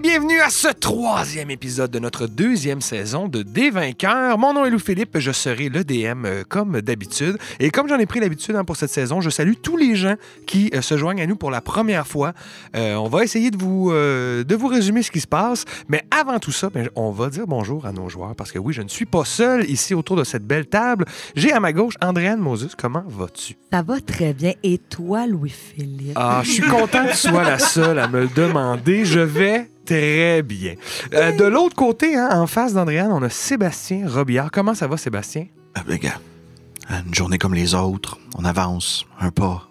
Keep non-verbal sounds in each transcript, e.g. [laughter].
et bienvenue à ce troisième épisode de notre deuxième saison de Des vainqueurs. Mon nom est Lou Philippe, je serai le DM euh, comme d'habitude. Et comme j'en ai pris l'habitude hein, pour cette saison, je salue tous les gens qui euh, se joignent à nous pour la première fois. Euh, on va essayer de vous, de vous résumer ce qui se passe. Mais avant tout ça, ben, on va dire bonjour à nos joueurs parce que oui, je ne suis pas seul ici autour de cette belle table. J'ai à ma gauche Andréane Moses. Comment vas-tu? Ça va très bien. Et toi, Louis-Philippe? Ah, je suis content que tu sois la seule à me le demander. Je vais très bien. Euh, de l'autre côté, hein, en face d'Andréane, on a Sébastien Robillard. Comment ça va, Sébastien? Ah, ben, gars, une journée comme les autres, on avance un pas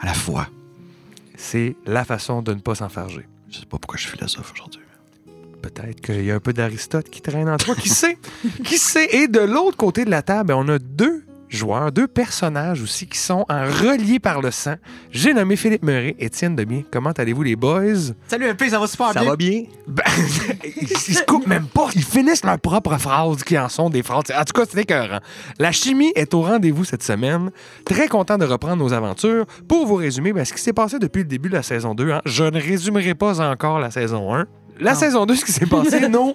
à la fois. C'est la façon de ne pas s'enfarger. Je sais pas pourquoi je suis philosophe aujourd'hui. Peut-être qu'il y a un peu d'Aristote qui traîne en toi. Qui sait? [laughs] qui sait? Et de l'autre côté de la table, on a deux joueurs, deux personnages aussi qui sont en reliés par le sang. J'ai nommé Philippe Meuret, Étienne Demier. Comment allez-vous, les boys? Salut LP, ça va super Ça bien? va bien? Ben, ils, [laughs] ils se coupent même pas. Ils finissent leurs propres phrases qui en sont des phrases. En tout cas, c'est écœurant. La chimie est au rendez-vous cette semaine. Très content de reprendre nos aventures. Pour vous résumer, ben, ce qui s'est passé depuis le début de la saison 2, hein, je ne résumerai pas encore la saison 1. La Non. saison 2, ce qui s'est passé, [laughs] non.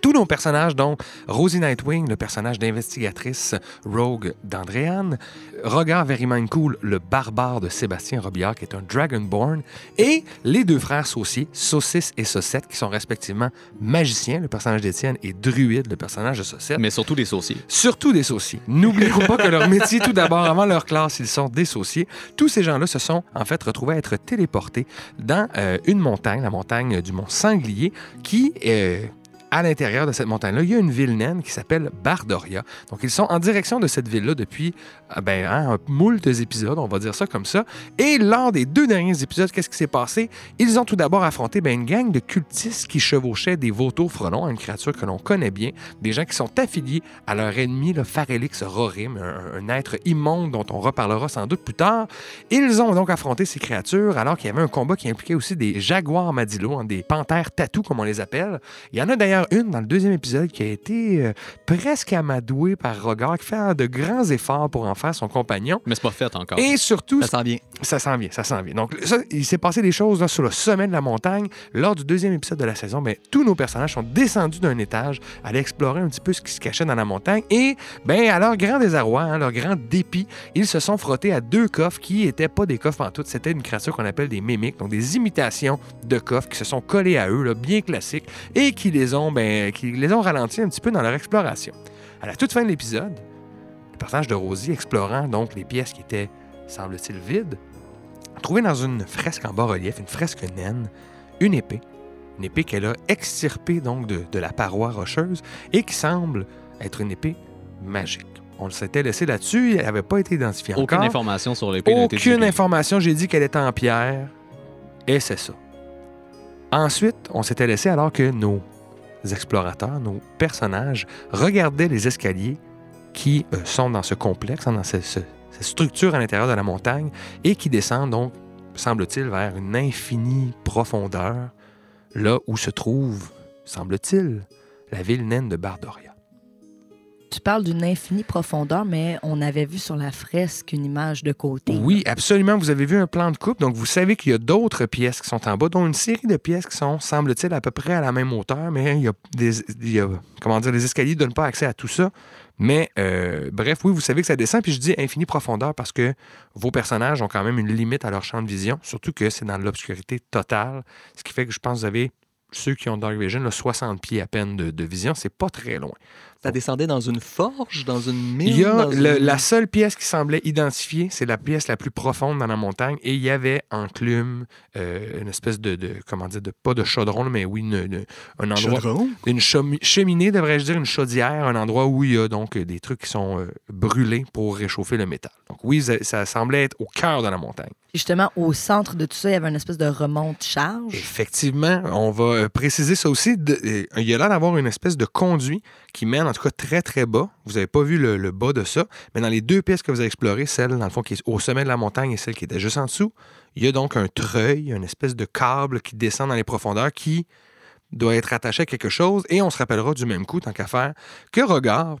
Tous nos personnages, donc Rosie Nightwing, le personnage d'investigatrice Rogue d'Andréane, Rogar Cool, le barbare de Sébastien Robillard, qui est un Dragonborn, et les deux frères sauciers, Saucisse et Saucette, qui sont respectivement magiciens, le personnage d'Étienne, et druide, le personnage de Saucette. Mais surtout des sauciers. Surtout des sauciers. N'oublions pas que leur [laughs] métier, tout d'abord, avant leur classe, ils sont des sauciers. Tous ces gens-là se sont en fait retrouvés à être téléportés dans euh, une montagne, la montagne du Mont Sanglier, qui euh, à l'intérieur de cette montagne-là, il y a une ville naine qui s'appelle Bardoria. Donc, ils sont en direction de cette ville-là depuis euh, ben, hein, moult épisodes, on va dire ça comme ça. Et lors des deux derniers épisodes, qu'est-ce qui s'est passé? Ils ont tout d'abord affronté ben, une gang de cultistes qui chevauchaient des vautours frelons, une créature que l'on connaît bien, des gens qui sont affiliés à leur ennemi, le Pharelix Rorim, un, être immonde dont on reparlera sans doute plus tard. Ils ont donc affronté ces créatures alors qu'il y avait un combat qui impliquait aussi des jaguars madilo, hein, des panthères tatou comme on les appelle. Il y en a d'ailleurs une dans le deuxième épisode qui a été euh, presque amadouée par Rogar, qui fait de grands efforts pour en faire son compagnon. Mais c'est pas fait encore. Et surtout, Ça sent bien. ça s'en vient, ça s'en vient. Donc, ça, il s'est passé des choses là, sur le sommet de la montagne. Lors du deuxième épisode de la saison, ben, tous nos personnages sont descendus d'un étage, aller explorer un petit peu ce qui se cachait dans la montagne. Et, ben, à leur grand désarroi, hein, leur grand dépit, ils se sont frottés à deux coffres qui n'étaient pas des coffres en tout. C'était une créature qu'on appelle des mimiques, donc des imitations de coffres qui se sont collés à eux, là, bien classiques, et qui les ont, ben, qui les ont ralentis un petit peu dans leur exploration. À la toute fin de l'épisode, le personnage de Rosie explorant donc les pièces qui étaient, semble-t-il, vides, a trouvé dans une fresque en bas-relief, une fresque naine, une épée. Une épée qu'elle a extirpée donc de, de la paroi rocheuse et qui semble être une épée magique. On s'était laissé là-dessus, elle n'avait pas été identifiée Aucune encore. information sur l'épée. Aucune information. J'ai dit qu'elle était en pierre. Et c'est ça. Ensuite, on s'était laissé alors que nos explorateurs, nos personnages, regardaient les escaliers qui euh, sont dans ce complexe, hein, dans ce- ce- cette structure à l'intérieur de la montagne, et qui descendent donc, semble-t-il, vers une infinie profondeur, là où se trouve, semble-t-il, la ville naine de Bardoria. Tu parles d'une infinie profondeur, mais on avait vu sur la fresque une image de côté. Oui, absolument. Vous avez vu un plan de coupe, donc vous savez qu'il y a d'autres pièces qui sont en bas, dont une série de pièces qui sont, semble-t-il, à peu près à la même hauteur, mais il y a des, il y a- comment dire, les escaliers ne donnent pas accès à tout ça. Mais euh, bref, oui, vous savez que ça descend, puis je dis infinie profondeur parce que vos personnages ont quand même une limite à leur champ de vision, surtout que c'est dans l'obscurité totale, ce qui fait que je pense que vous avez ceux qui ont Dark Vision, là, 60 pieds à peine de, de vision, c'est pas très loin. Ça descendait dans une forge, dans une mine. Il y a dans le- une- la seule pièce qui semblait identifiée, c'est la pièce la plus profonde dans la montagne, et il y avait enclume euh, une espèce de, de- comment dire, de, pas de chaudron, là, mais oui, une- une- un endroit, Chaudron? une chemi- cheminée, devrais-je dire, une chaudière, un endroit où il y a donc des trucs qui sont euh, brûlés pour réchauffer le métal. Donc oui, ça, ça semblait être au cœur de la montagne. Justement, au centre de tout ça, il y avait une espèce de remonte-charge. Effectivement, on va euh, préciser ça aussi. De- il y a l'air d'avoir une espèce de conduit qui mène en tout cas très très bas. Vous n'avez pas vu le, le bas de ça, mais dans les deux pistes que vous avez explorées, celle dans le fond qui est au sommet de la montagne et celle qui était juste en dessous, il y a donc un treuil, une espèce de câble qui descend dans les profondeurs qui doit être attaché à quelque chose et on se rappellera du même coup, tant qu'à faire, que Regard,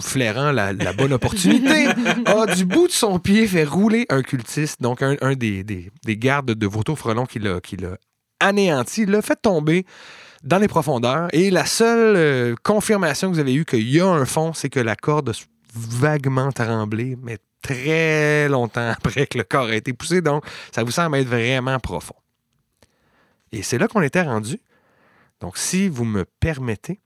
flairant la, la bonne opportunité, [laughs] a du bout de son pied fait rouler un cultiste, donc un, un des, des- des gardes de Vautour Frelon qui l'a qui l'a anéanti, l'a fait tomber dans les profondeurs. Et la seule euh, confirmation que vous avez eue qu'il y a un fond, c'est que la corde a vaguement tremblé, mais très longtemps [laughs] après que le corps a été poussé. Donc, ça vous semble être vraiment profond. Et c'est là qu'on était rendu. Donc, si vous me permettez,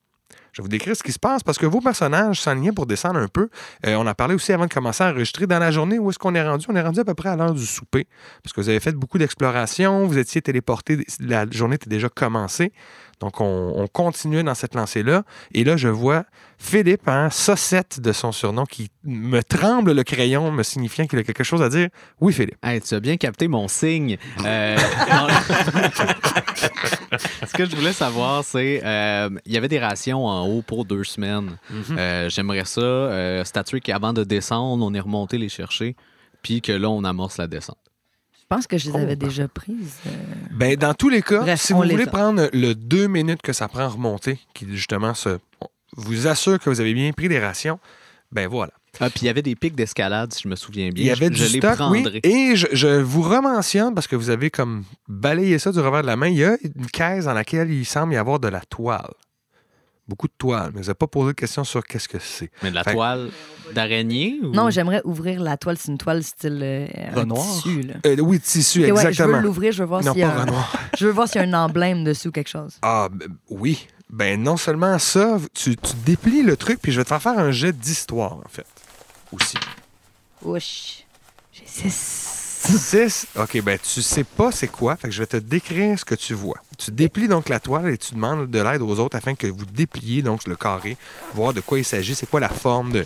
je vais vous décrire ce qui se passe parce que vos personnages s'enlignaient pour descendre un peu. Euh, on a parlé aussi avant de commencer à enregistrer dans la journée. Où est-ce qu'on est rendu? On est rendu à peu près à l'heure du souper parce que vous avez fait beaucoup d'exploration, vous étiez téléporté, la journée était déjà commencée. Donc, on, on continuait dans cette lancée-là. Et là, je vois Philippe, hein, Saucette de son surnom, qui me tremble le crayon, me signifiant qu'il a quelque chose à dire. Oui, Philippe. Hey, tu as bien capté mon signe. Euh. [laughs] Ce que je voulais savoir, c'est euh, il y avait des rations en haut pour deux semaines. Euh, J'aimerais ça euh, statuer qu'avant de descendre, on est remonté les chercher, puis que là, on amorce la descente. Je pense que je les Oh, avais ben. déjà prises. euh, Ben, dans tous les cas, Bref, si vous voulez a. prendre le deux minutes que ça prend à remonter, qui justement se, vous assure que vous avez bien pris les rations, ben voilà. Ah, puis il y avait des pics d'escalade, si je me souviens bien. Il y avait je, du je les stock, oui. prendrai. Et je, je vous rementionne, parce que vous avez comme balayé ça du revers de la main, il y a une caisse dans laquelle il semble y avoir de la toile. Beaucoup de toile, mais vous n'avez pas posé de question sur qu'est-ce que c'est. Mais de la Fait- toile d'araignée ou... Non, j'aimerais ouvrir la toile. C'est une toile style euh, un Renoir? tissu. Là. Euh, oui, tissu, Ok, ouais, je exactement. veux l'ouvrir, je veux voir non, s'il y, a pas un- Renoir. [laughs] je veux voir s'il y a un emblème dessus ou quelque chose. Ah, ben, oui. Ben, non seulement ça, tu, tu déplies le truc, puis je vais te faire faire un jet d'histoire, en fait. Aussi. Ouch. J'ai six. 6. OK, ben tu sais pas c'est quoi, fait que je vais te décrire ce que tu vois. Tu déplies donc la toile et tu demandes de l'aide aux autres afin que vous dépliez donc le carré, voir de quoi il s'agit, c'est quoi la forme de,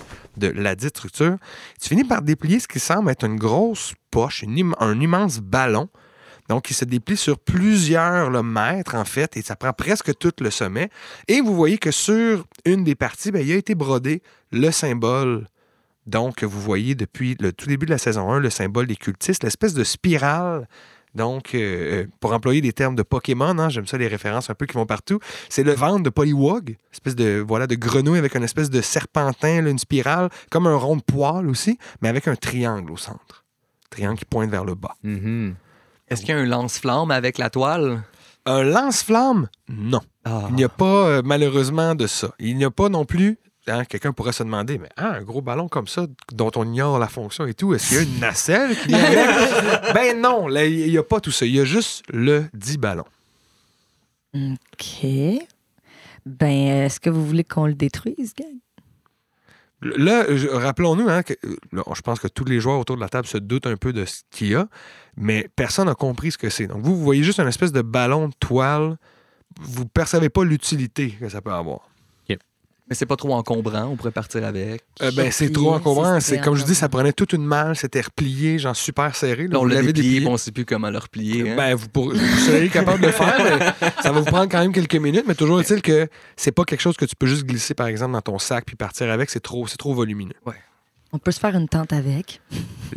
la dite structure. Tu finis par déplier ce qui semble être une grosse poche, un immense ballon. Donc, qui se déplie sur plusieurs mètres, en fait, et ça prend presque tout le sommet. Et vous voyez que sur une des parties, ben, il a été brodé le symbole donc, vous voyez depuis le tout début de la saison 1 le symbole des cultistes, l'espèce de spirale. Donc, euh, euh, pour employer des termes de Pokémon, hein, j'aime ça les références un peu qui vont partout. C'est le ventre de Poliwag, espèce de voilà de grenouille avec une espèce de serpentin, là, une spirale, comme un rond de poil aussi, mais avec un triangle au centre. Triangle qui pointe vers le bas. Mhm. Est-ce qu'il y a un lance-flamme avec la toile? Un lance-flamme, non. Ah. Il n'y a pas, euh, malheureusement, de ça. Il n'y a pas non plus. Hein, Quelqu'un pourrait se demander, mais ah, un gros ballon comme ça, dont on ignore la fonction et tout, est-ce qu'il y a une nacelle qui vient? [laughs] Ben non, il n'y a pas tout ça. Il y a juste le dit ballon. OK. Ben, est-ce que vous voulez qu'on le détruise, gang? Là, rappelons-nous, hein, que, là, je pense que tous les joueurs autour de la table se doutent un peu de ce qu'il y a, mais personne n'a compris ce que c'est. Donc, vous, vous voyez juste une espèce de ballon de toile. Vous ne percevez pas l'utilité que ça peut avoir. Mais c'est pas trop encombrant, on pourrait partir avec. Euh, ben, c'est trop encombrant. c'est comme je dis, ça prenait toute une malle, c'était replié, genre super serré. là. On Vous l'a l'avez déplié, on sait plus comment le replier. hein. Ben, vous, pourrez- vous seriez capable de le faire, mais [laughs] ça va vous prendre quand même quelques minutes. Mais toujours est-il que c'est pas quelque chose que tu peux juste glisser, par exemple, dans ton sac puis partir avec. C'est trop, c'est trop volumineux. On peut se faire une tente avec.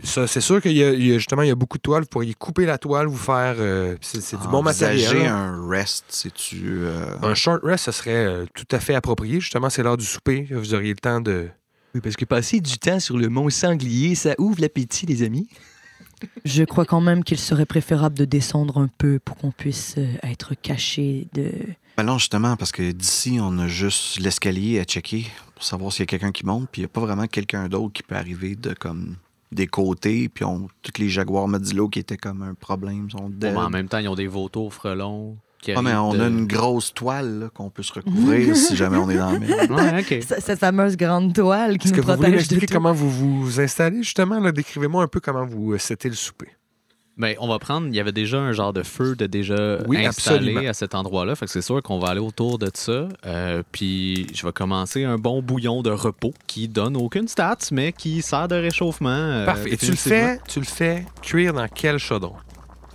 Ça, c'est sûr qu'il y, a- il y a justement il y a beaucoup de toiles. Vous pourriez couper la toile, vous faire. euh, c'est, du bon Envisager matériel. un rest, c'est-tu... euh, Un short rest, ce serait euh, tout à fait approprié. Justement, c'est l'heure du souper. Vous auriez le temps de. Oui, parce que passer du temps sur le mont Sanglier, ça ouvre l'appétit, les amis. [laughs] Je crois quand même qu'il serait préférable de descendre un peu pour qu'on puisse être caché de. Ben non, justement, parce que d'ici, on a juste l'escalier à checker pour savoir s'il y a quelqu'un qui monte, puis il n'y a pas vraiment quelqu'un d'autre qui peut arriver de comme des côtés, puis on, tous les jaguars Modilo qui étaient comme un problème sont Bon, dead. mais en même temps, ils ont des vautours frelons. Qui Ah, mais on de- a une grosse toile qu'on peut se recouvrir [laughs] si jamais on est dans. Ouais, OK. [laughs] C- Cette fameuse grande toile qui Est-ce nous que vous voulez protège de tout. comment vous vous installez, justement? là? Décrivez-moi un peu comment vous euh, le souper. Ben, on va prendre, il y avait déjà un genre de feu de déjà Oui, installé absolument. à cet endroit-là. Fait que c'est sûr qu'on va aller autour de ça. Euh, puis je vais commencer un bon bouillon de repos qui donne aucune stats, mais qui sert de réchauffement. euh, Parfait. Et tu le fais, tu le fais cuire dans quel chaudron?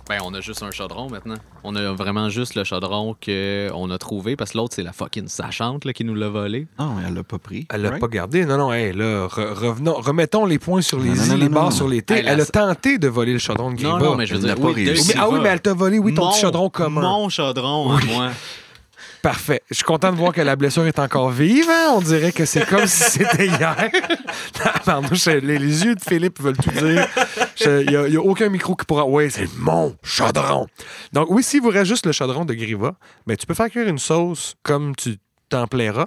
Ben, on a juste un chaudron maintenant. On a vraiment juste le chaudron qu'on a trouvé parce que l'autre, c'est la fucking sachante là, qui nous l'a volé. Non, elle l'a pas pris. Elle l'a Right? pas gardé. Non, non, hey, là, re- revenons, remettons les points sur les Non, i, non, les barres sur les t. Hey, la- elle a tenté de voler le chaudron de Griba. Non, non, mais je veux Elle dire, n'a pas oui, de réussi. Mais- ah oui, mais elle t'a volé, oui, ton Mon- petit chaudron commun. Mon chaudron à moi. Parfait. Je suis content de voir que la blessure est encore vive. hein. On dirait que c'est comme si c'était hier. [laughs] Les, yeux de Philippe veulent tout dire. Il n'y a, aucun micro qui pourra. Oui, c'est mon chaudron. Donc, oui, s'il vous reste juste le chaudron de Griva, ben, tu peux faire cuire une sauce comme tu t'en plairas.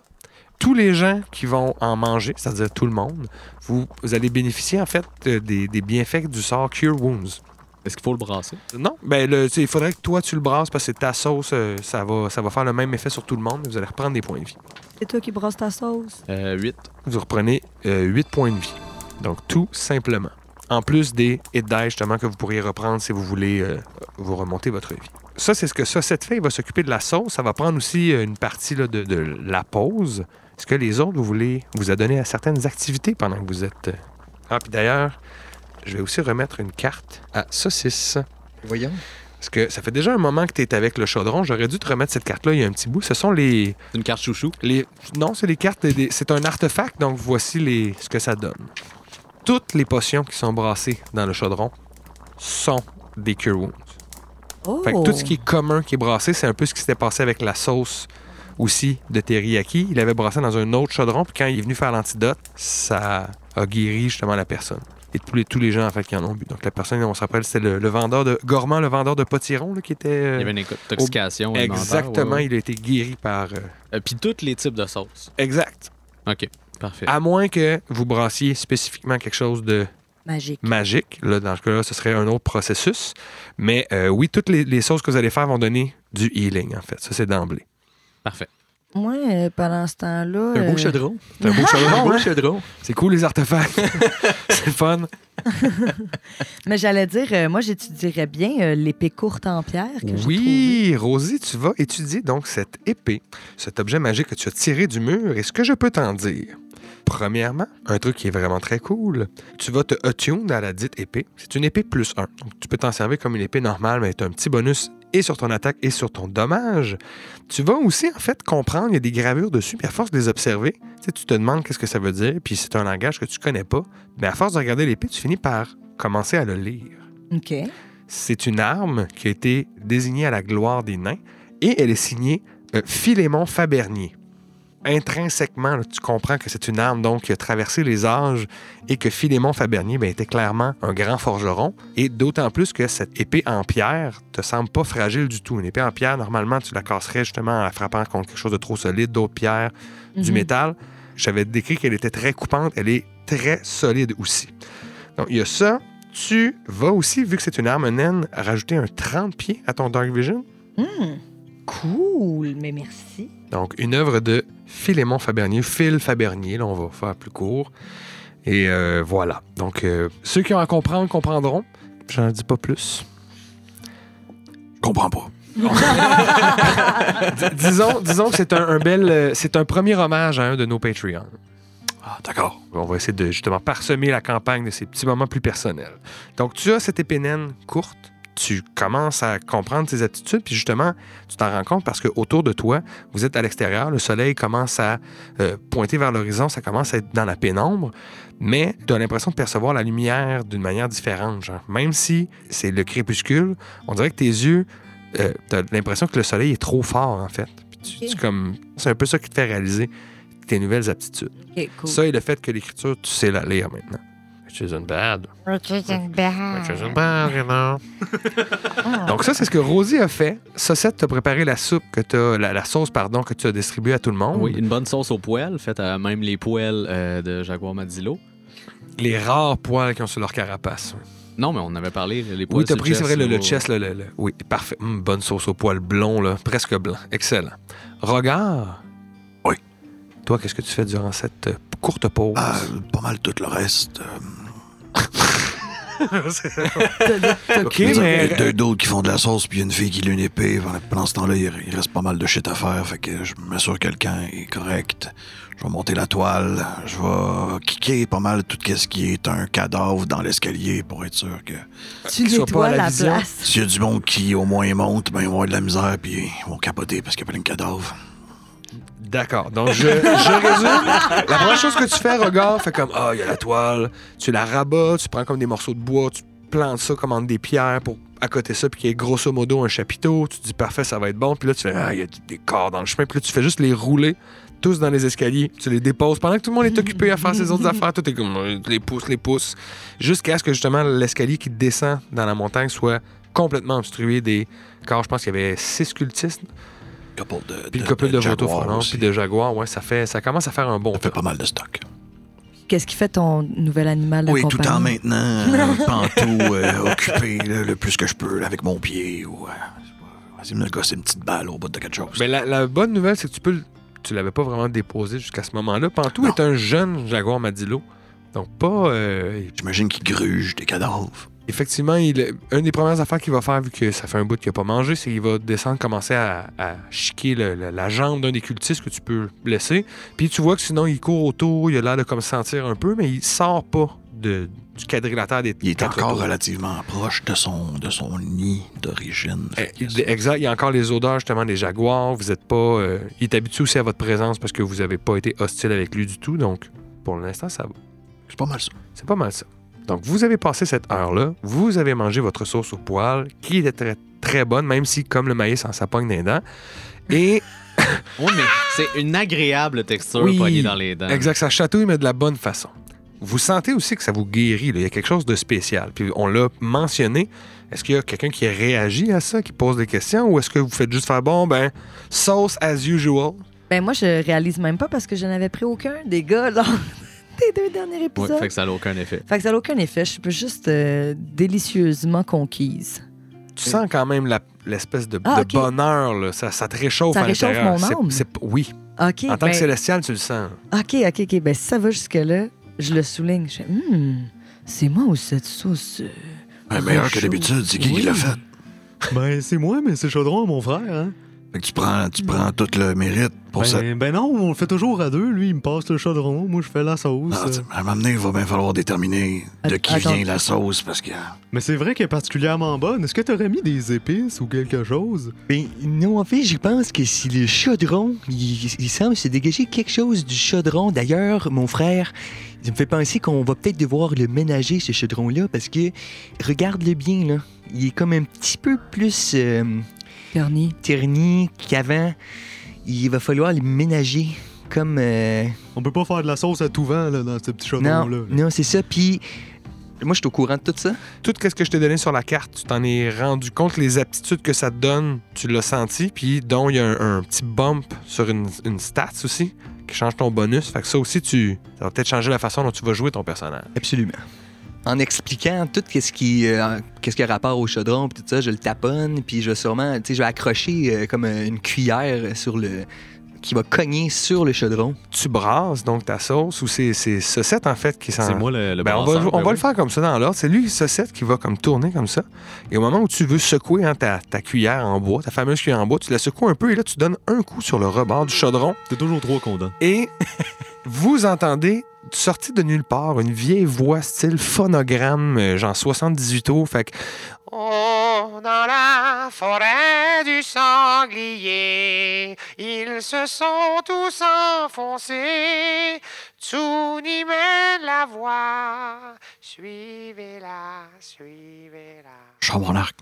Tous les gens qui vont en manger, c'est-à-dire tout le monde, vous, allez bénéficier en fait des, des bienfaits du sort Cure Wounds. Est-ce qu'il faut le brasser? Non, ben le- il faudrait que toi tu le brasses parce que ta sauce, euh, ça va, ça va faire le même effet sur tout le monde. Vous allez reprendre des points de vie. C'est toi qui brosses ta sauce? Euh, 8. Vous reprenez 8 points de vie. Donc tout simplement. En plus des hit die justement que vous pourriez reprendre si vous voulez euh, vous remonter votre vie. Ça, c'est ce que ça, cette fille va s'occuper de la sauce. Ça va prendre aussi euh, une partie là, de, de la pause. Est-ce que les autres, vous voulez vous adonner à certaines activités pendant que vous êtes. euh, Ah, puis d'ailleurs, je vais aussi remettre une carte à saucisse. Voyons. Parce que ça fait déjà un moment que tu es avec le chaudron. J'aurais dû te remettre cette carte-là il y a un petit bout. Ce sont les. C'est une carte chouchou. les non, c'est les cartes. des- C'est un artefact, donc voici les, ce que ça donne. Toutes les potions qui sont brassées dans le chaudron sont des Cure Wounds. Oh! Fait que tout ce qui est commun qui est brassé, c'est un peu ce qui s'était passé avec la sauce aussi de teriyaki. Il avait brassé dans un autre chaudron, puis quand il est venu faire l'antidote, ça a guéri justement la personne. Et tous les, tous les gens en fait qui en ont bu. Donc la personne, on se rappelle, c'était le, le vendeur de Gormand, le vendeur de potiron là, qui était. euh, Il y avait une intoxication. Exactement, ouais, ouais. il a été guéri par. euh, Euh, Puis tous les types de sauces. exact. OK, parfait. À moins que vous brassiez spécifiquement quelque chose de Magique. magique. Là, dans ce cas-là, ce serait un autre processus. Mais euh, oui, toutes les, les sauces que vous allez faire vont donner du healing, en fait. Ça, c'est d'emblée. Parfait. Moi, euh, pendant ce temps-là. Un beau euh, chaudron. C'est un beau [laughs] Un chaudron, beau hein? chaudron. C'est cool, les artefacts. [laughs] [laughs] Mais j'allais dire, euh, moi, j'étudierais bien euh, l'épée courte en pierre que. Oui, Rosie, tu vas étudier donc cette épée, cet objet magique que tu as tiré du mur. Et ce que je peux t'en dire, premièrement, un truc qui est vraiment très cool, tu vas te attune à la dite épée. C'est une épée plus 1. Donc, tu peux t'en servir comme une épée normale, mais tu as un petit bonus et sur ton attaque et sur ton dommage. Tu vas aussi, en fait, comprendre, il y a des gravures dessus, puis à force de les observer, tu, sais, tu te demandes qu'est-ce que ça veut dire, puis c'est un langage que tu connais pas, mais à force de regarder l'épée, tu finis par commencer à le lire. OK. C'est une arme qui a été désignée à la gloire des nains et elle est signée euh, Philémon Fabernier. Intrinsèquement, là, tu comprends que c'est une arme donc qui a traversé les âges et que Philémon Fabernier ben, était clairement un grand forgeron. Et d'autant plus que cette épée en pierre te semble pas fragile du tout. Une épée en pierre, normalement, tu la casserais justement en la frappant contre quelque chose de trop solide, d'autres pierres, du Mhm. métal. J'avais décrit qu'elle était très coupante. Elle est très solide aussi. Donc, il y a ça. Tu vas aussi, vu que c'est une arme naine, rajouter un 30 pieds à ton Dark Vision. Hmm. Cool, mais merci. Donc, une œuvre de Philémon Fabernier, Phil Fabernier, là, on va faire plus court. Et euh, voilà. Donc, euh, ceux qui ont à comprendre, comprendront. J'en dis pas plus. Comprends pas. [laughs] Disons, disons que c'est un, un bel... euh, c'est un premier hommage à un de nos Patreons. Ah, d'accord. On va essayer de justement parsemer la campagne de ces petits moments plus personnels. Donc, tu as cette épée naine courte, tu commences à comprendre tes aptitudes, puis justement, tu t'en rends compte parce que autour de toi, vous êtes à l'extérieur, le soleil commence à euh, pointer vers l'horizon, ça commence à être dans la pénombre, mais tu as l'impression de percevoir la lumière d'une manière différente. Genre. Même si c'est le crépuscule, on dirait que tes yeux, tu as l'impression que le soleil est trop fort, en fait. Puis tu- Ok. tu comme, c'est un peu ça qui te fait réaliser tes nouvelles aptitudes. Cool. Ça et le fait que l'écriture, tu sais la lire maintenant. Which isn't bad. Which isn't bad, you know. [laughs] Donc ça, c'est ce que Rosie a fait. Saucette t'a préparé la soupe que t'as, la, la sauce, pardon, que tu as distribuée à tout le monde. Oui, une bonne sauce aux poêles, faite à même les poêles euh, de Jaguar Madilo. Les rares poils qui ont sur leur carapace. Non, mais on avait parlé, les poêles Oui, t'as pris, c'est vrai, le, le chest. le- le- le- oui, parfait. Hum, bonne sauce au poil blond, là, presque blanc. Excellent. Regard. Oui. Toi, qu'est-ce que tu fais durant cette euh, courte pause? Ah, pas mal tout le reste. [laughs] OK, Il y a mais... deux d'autres qui font de la sauce, puis il y a une fille qui a une épée. Pendant ce temps-là, il reste pas mal de shit à faire. Fait que je m'assure que camp est correct. Je vais monter la toile. Je vais kicker pas mal tout ce qui est un cadavre dans l'escalier pour être sûr que Tu soit pas à la place. s'il y a du monde qui au moins monte, ben ils vont avoir de la misère, puis ils vont capoter parce qu'il y a plein de cadavres. D'accord. Donc, je, je résume. La première chose que tu fais, regard, fait comme Ah, il y a la toile. Tu la rabats, tu prends comme des morceaux de bois, tu plantes ça comme entre des pierres pour à côté ça, puis qu'il y ait grosso modo un chapiteau, tu te dis parfait, ça va être bon, puis là tu fais ah, il y a des corps dans le chemin, puis là tu fais juste les rouler tous dans les escaliers, tu les déposes pendant que tout le monde est occupé à faire ses autres affaires, tout est comme euh, les pouces, les pouces, jusqu'à ce que justement l'escalier qui descend dans la montagne soit complètement obstrué des corps. Je pense qu'il y avait six cultistes, Couple de, puis le couple de, jaguars Voto aussi. puis de jaguars, ouais, ça fait, ça commence à faire un bon Ça fait pas mal de stock. Qu'est-ce qui fait ton nouvel animal de Oui, tout en maintenant, [laughs] euh, pantoute, euh, occupé là, le plus que je peux là, avec mon pied. Ou, euh, vas-y, me gosser une petite balle au bout de quelque chose. Mais la, la bonne nouvelle, c'est que tu peux tu l'avais pas vraiment déposé jusqu'à ce moment-là. Pantou Non. est un jeune jaguar Madilo. Donc, pas. euh, J'imagine qu'il gruge des cadavres. Effectivement, il, une des premières affaires qu'il va faire, vu que ça fait un bout qu'il n'a pas mangé, c'est qu'il va descendre, commencer à, à chiquer le- le- la jambe d'un des cultistes que tu peux blesser. Puis tu vois que sinon, il court autour, il a l'air de comme sentir un peu, mais il sort pas de, du quadrilatère des Il est encore relativement proche de son, de son nid d'origine. Eh, Exact. Il y a encore les odeurs justement des jaguars. Vous êtes pas. euh, il est habitué aussi à votre présence parce que vous n'avez pas été hostile avec lui du tout. Donc, pour l'instant, ça va. C'est pas mal ça. C'est pas mal ça. Donc, vous avez passé cette heure-là. Vous avez mangé votre sauce au poil, qui était très, très bonne, même si, comme le maïs, en s'apogne dans les dents. Et, [laughs] Oui, mais c'est une agréable texture Oui. poignée dans les dents. exact, ça chatouille, mais de la bonne façon. Vous sentez aussi que ça vous guérit. là. Il y a quelque chose de spécial. Puis, on l'a mentionné. Est-ce qu'il y a quelqu'un qui réagit à ça, qui pose des questions, ou est-ce que vous faites juste faire bon, ben, sauce as usual? Ben moi, je réalise même pas parce que je n'avais pris aucun des gars lors des deux derniers Ouais, épisodes. fait que ça n'a aucun effet. Fait que ça n'a aucun effet. Je suis juste euh, délicieusement conquise. Tu sens quand même la- l'espèce de, Ah, de bonheur, là. Ça, ça te réchauffe Ça à réchauffe l'intérieur. mon C'est- âme. c'est- Oui. OK. En tant ben, que célestial, tu le sens. OK, OK, OK. Ben si ça va jusque-là, je le souligne. Je fais, Hum, c'est moi ou cette sauce? euh, Ouais, meilleur que d'habitude, c'est qui qui Oui. l'a fait? Ben, c'est moi, mais c'est Chaudron, mon frère, hein? Fait que tu prends, tu prends tout le mérite pour ça. Ben, ben non, on le fait toujours à deux. Lui, il me passe le chaudron, moi, je fais la sauce. Non, tu- à un moment donné, il va bien falloir déterminer de qui Attends. vient la sauce parce que. Mais c'est vrai qu'elle est particulièrement bonne. Est-ce que t'aurais mis des épices ou quelque chose? Ben, non, en fait, je pense que c'est le chaudron. Il, il semble se dégager quelque chose du chaudron. D'ailleurs, mon frère, il me fait penser qu'on va peut-être devoir le ménager, ce chaudron-là, parce que, regarde-le bien, là. Il est comme un petit peu plus euh, Garni. terni qu'avant. Il va falloir le ménager. Comme. euh, On peut pas faire de la sauce à tout vent, là, dans ce petit non, chaudron-là. non, c'est ça. Puis, moi, je suis au courant de tout ça. Tout ce que je t'ai donné sur la carte, tu t'en es rendu compte, les aptitudes que ça te donne, tu l'as senti, puis dont il y a un, un petit bump sur une, une stats aussi, qui change ton bonus. Fait que ça aussi, tu, ça va peut-être changer la façon dont tu vas jouer ton personnage. Absolument. En expliquant tout ce qui, euh, qu'est-ce qui a rapport au chaudron, puis tout ça, je le taponne, puis je vais sûrement, tu sais, je vais accrocher euh, comme euh, une cuillère sur le, qui va cogner sur le chaudron. Tu brasses donc ta sauce, ou c'est c'est Saucette en fait qui s'en... C'est moi le, le Ben, on va, on ben va oui. le faire comme ça dans l'ordre. C'est lui, Saucette, qui va comme tourner comme ça. Et au moment où tu veux secouer hein, ta, ta cuillère en bois, ta fameuse cuillère en bois, tu la secoues un peu et là, tu donnes un coup sur le rebord du chaudron. C'est toujours trois qu'on donne. Et vous entendez, sorti de nulle part, une vieille voix style phonogramme, euh, genre 78 tours. Fait que. Oh, dans la forêt du sanglier, ils se sont tous enfoncés. Tsuni mène la voie, suivez-la, suivez-la. Je sors mon arc.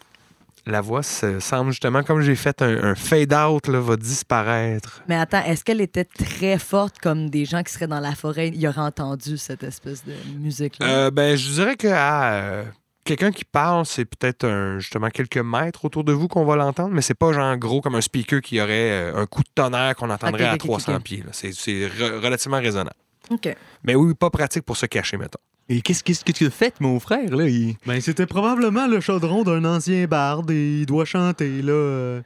La voix se- semble justement, comme j'ai fait un, un fade-out, va disparaître. Mais attends, est-ce qu'elle était très forte comme des gens qui seraient dans la forêt, ils auraient entendu cette espèce de musique-là? Euh, ben, je dirais que à, euh, quelqu'un qui parle, c'est peut-être justement quelques mètres autour de vous qu'on va l'entendre, mais c'est pas genre gros comme un speaker qui aurait euh, un coup de tonnerre qu'on entendrait à ok, ok, 300 ok. pieds. C'est c'est re- relativement raisonnable. OK. Mais oui, pas pratique pour se cacher, mettons. Et qu'est-ce, qu'est-ce que tu as fait, mon frère, là? Il- Ben, c'était probablement le chaudron d'un ancien barde et il doit chanter, là. euh.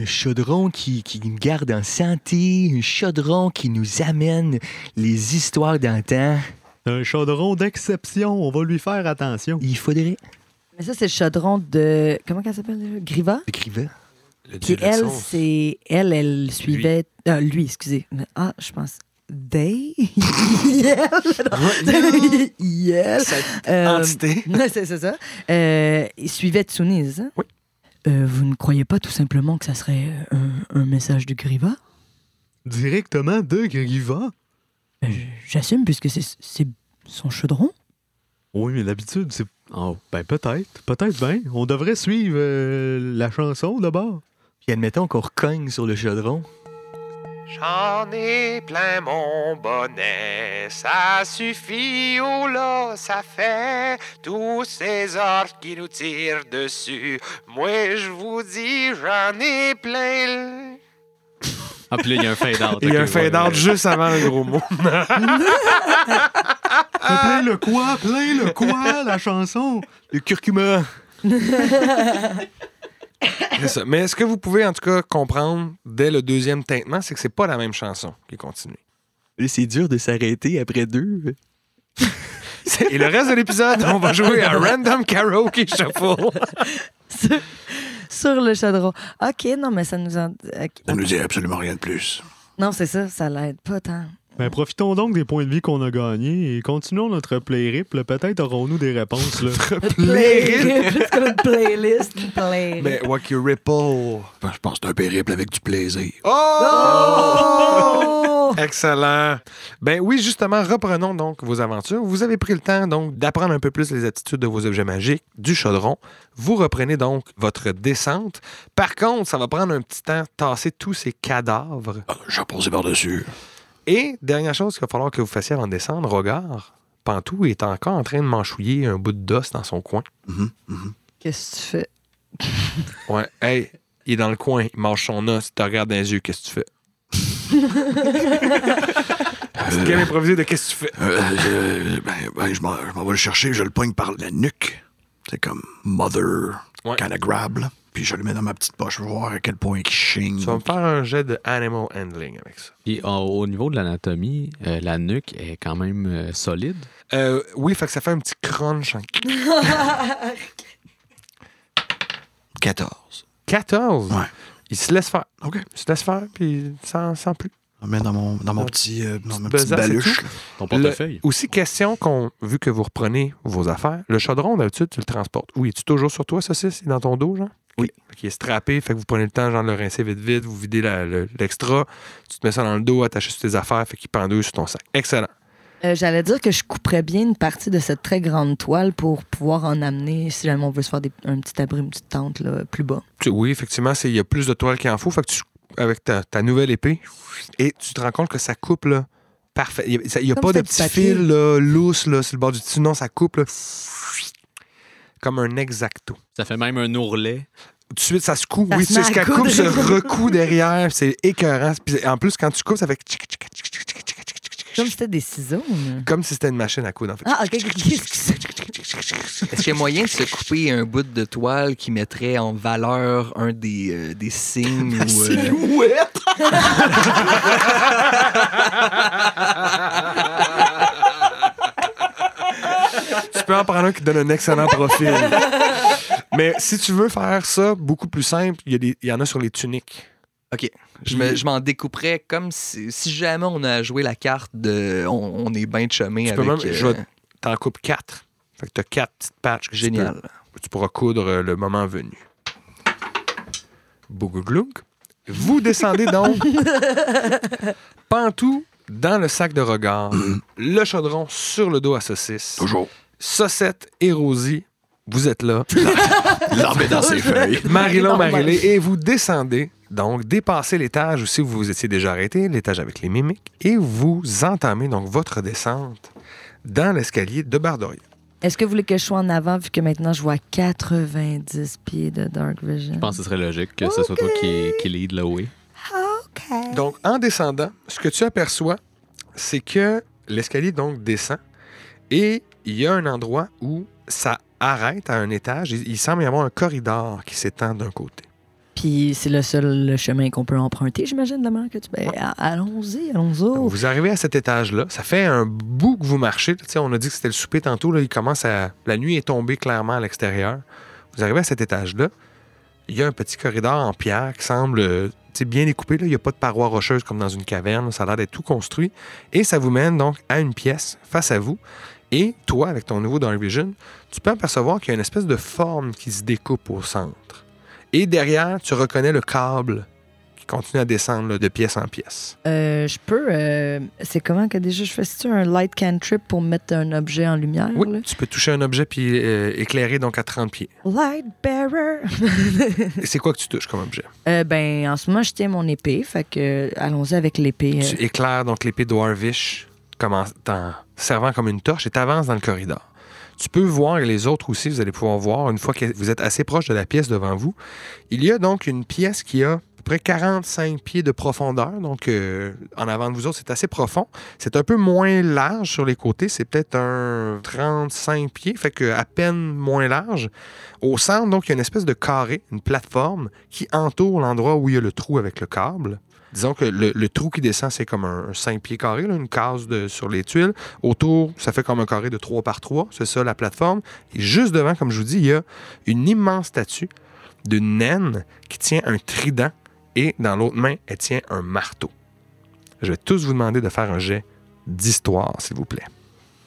Un chaudron qui, qui nous garde en santé, un chaudron qui nous amène les histoires d'antan. Un chaudron d'exception. On va lui faire attention. Il faudrait... Mais ça, c'est le chaudron de. Comment qu'elle s'appelle? Griva? Le de la elle, c'est. Elle, elle suivait. Lui, excusez. Ah, je pense. They? [laughs] Yel? Yel? Euh, [laughs] c'est ça. Euh, il suivait Tsuni, c'est ça? Oui. Euh, vous ne croyez pas tout simplement que ça serait un, un message de Griva? Directement de Griva. Euh, J'assume, puisque c'est son chaudron. Oui, mais d'habitude, c'est Oh. Ben peut-être, peut-être bien. On devrait suivre euh, la chanson d'abord. Puis admettons qu'on recogne sur le chaudron. J'en ai plein mon bonnet, ça suffit, oh là, ça fait tous ces ordres qui nous tirent dessus. Moi, je vous dis, j'en ai plein. Ah, puis là, il y a un fade-out. Il y a un fade-out juste avant le gros mot. [laughs] Plein le quoi? Plein le quoi, la chanson? Le curcuma. [laughs] C'est ça. Mais ce que vous pouvez en tout cas comprendre dès le deuxième tintement, c'est que c'est pas la même chanson qui continue. Là, c'est dur de s'arrêter après deux. Et le reste de l'épisode, on va jouer à Random Karaoke Shuffle. sur, [laughs] sur le chaudron. OK, non, mais ça nous en... Ça nous dit absolument rien de plus. Non, c'est ça, ça l'aide pas tant. Ben profitons donc des points de vie qu'on a gagnés et continuons notre playrip. Peut-être aurons-nous des réponses. Là. Playrip. Plus [laughs] comme une playlist, une playlist. Mais Wacky Ripple. Ben, Je pense que c'est un périple avec du plaisir. Oh! [laughs] Excellent. Ben oui, justement, reprenons donc vos aventures. Vous avez pris le temps donc d'apprendre un peu plus les attitudes de vos objets magiques, du chaudron. Vous reprenez donc votre descente. Par contre, ça va prendre un petit temps de tasser tous ces cadavres. Ah, Je par-dessus. Et dernière chose qu'il va falloir que vous fassiez avant de descendre, Regard, Pantou est encore en train de manchouiller un bout d'os dans son coin. Mhm, mhm. Qu'est-ce que tu fais? [laughs] Ouais, hey, il est dans le coin, il mange son os, il te regarde dans les yeux, qu'est-ce que tu fais? [laughs] C'est quel improvisé de qu'est-ce que tu fais? Euh, euh, ben, ben, je m'en je vais le chercher, je le pogne par la nuque. C'est comme mother Ouais. kind of grab. là. Puis je le mets dans ma petite poche, voir à quel point il chigne. Tu vas me faire un jet de animal handling avec ça. Puis euh, au niveau de l'anatomie, euh, la nuque est quand même euh, solide. Euh, oui, fait que ça fait un petit crunch. en 14. 14. [laughs] Ouais. Il se laisse faire. OK. Il se laisse faire, puis sans, sans plus. Je le mets dans mon, dans mon petit, euh, dans ma petite et baluche. Ton portefeuille. Aussi, question qu'on, vu que vous reprenez vos affaires, le chaudron, d'habitude, tu le transportes. Oui, es-tu toujours sur toi, ça, c'est dans ton dos, genre? Oui. Qu'il est strappé, fait que vous prenez le temps, genre, de le rincer vite, vite, vous videz l'extra, tu te mets ça dans le dos, attaché sur tes affaires, fait qu'il pendouille sur ton sac. Excellent. Euh, J'allais dire que je couperais bien une partie de cette très grande toile pour pouvoir en amener, si jamais on veut se faire des- un petit abri, une petite tente là, plus bas. Oui, effectivement, il y a plus de toile qu'il en faut, fait que tu, avec ta, ta nouvelle épée, et tu te rends compte que ça coupe, là, parfait. Il n'y a, Comme pas de papier. fils, là, lousses, là, sur le bord du tissu. Non, ça coupe, là, comme un exacto. Ça fait même un ourlet. Tout de suite, ça se coupe. oui, c'est ce qu'elle coupe, se recoue derrière. C'est écœurant. Puis en plus, quand tu coupes, ça fait. Comme si c'était des ciseaux. Mais... Comme si c'était une machine à coudre, en fait. Ah, OK. Est-ce qu'il y a moyen de se couper un bout de toile qui mettrait en valeur un des, des signes ou. Euh... Silhouette! Peux en prendre un qui te donne un excellent profil. [laughs] Mais si tu veux faire ça beaucoup plus simple, il y, en a sur les tuniques. OK. Je, me- je m'en découperais comme si, si jamais on a joué la carte de. On, on est bien de chemin Tu peux avec. même- je euh, vais- T'en coupes quatre. Fait que t'as quatre petites patches. tu génial. peux- Tu pourras coudre euh, le moment venu. Bougouglunk. Vous descendez donc [laughs] pantou dans le sac de regard, [clears throat] le chaudron sur le dos à saucisse, Toujours. Saucette et Rosie, vous êtes là. [laughs] L'arbre est dans ses feuilles. Marilyn. Marilyn, et vous descendez, donc dépassez l'étage où si vous vous étiez déjà arrêté, l'étage avec les mimiques, et vous entamez donc votre descente dans l'escalier de Bardoria. Est-ce que vous voulez que je sois en avant vu que maintenant je vois 90 pieds de Dark Vision? Je pense que ce serait logique que ce soit toi qui, qui lead le way. Donc, en descendant, ce que tu aperçois, c'est que l'escalier donc descend et il y a un endroit où ça arrête à un étage. Il, il semble y avoir un corridor qui s'étend d'un côté. Puis c'est le seul chemin qu'on peut emprunter, j'imagine, manière que tu. Ben, Ouais. allons-y, allons-y. Vous arrivez à cet étage-là. Ça fait un bout que vous marchez. On a dit que c'était le souper tantôt. Là, il commence à... La nuit est tombée clairement à l'extérieur. Vous arrivez à cet étage-là. Il y a un petit corridor en pierre qui semble bien découpé. là. Il n'y a pas de parois rocheuses comme dans une caverne. Ça a l'air d'être tout construit. Et ça vous mène donc à une pièce face à vous. Et toi, avec ton nouveau Dark Vision, tu peux apercevoir qu'il y a une espèce de forme qui se découpe au centre. Et derrière, tu reconnais le câble qui continue à descendre là, de pièce en pièce. Euh, je peux. euh, c'est comment que déjà je fais? Tu un light cantrip pour mettre un objet en lumière? Oui, là? tu peux toucher un objet puis euh, éclairer donc à 30 pieds. Light bearer. C'est quoi que tu touches comme objet? [laughs] Ben, en ce moment, je tiens mon épée. Fait que allons-y avec l'épée. Tu éclaires donc l'épée Dwarvish servant comme une torche et t'avances dans le corridor. Tu peux voir, et les autres aussi, vous allez pouvoir voir, une fois que vous êtes assez proche de la pièce devant vous, il y a donc une pièce qui a à peu près 45 pieds de profondeur. Donc, euh, en avant de vous autres, c'est assez profond. C'est un peu moins large sur les côtés. C'est peut-être un 35 pieds, fait que à peine moins large. Au centre, donc, il y a une espèce de carré, une plateforme qui entoure l'endroit où il y a le trou avec le câble. Disons que le, le trou qui descend, c'est comme un, 5 pieds carré, là, une case de- sur les tuiles. Autour, ça fait comme un carré de 3 par 3. C'est ça la plateforme. Et juste devant, comme je vous dis, il y a une immense statue d'une naine qui tient un trident et dans l'autre main, elle tient un marteau. Je vais tous vous demander de faire un jet d'histoire, s'il vous plaît.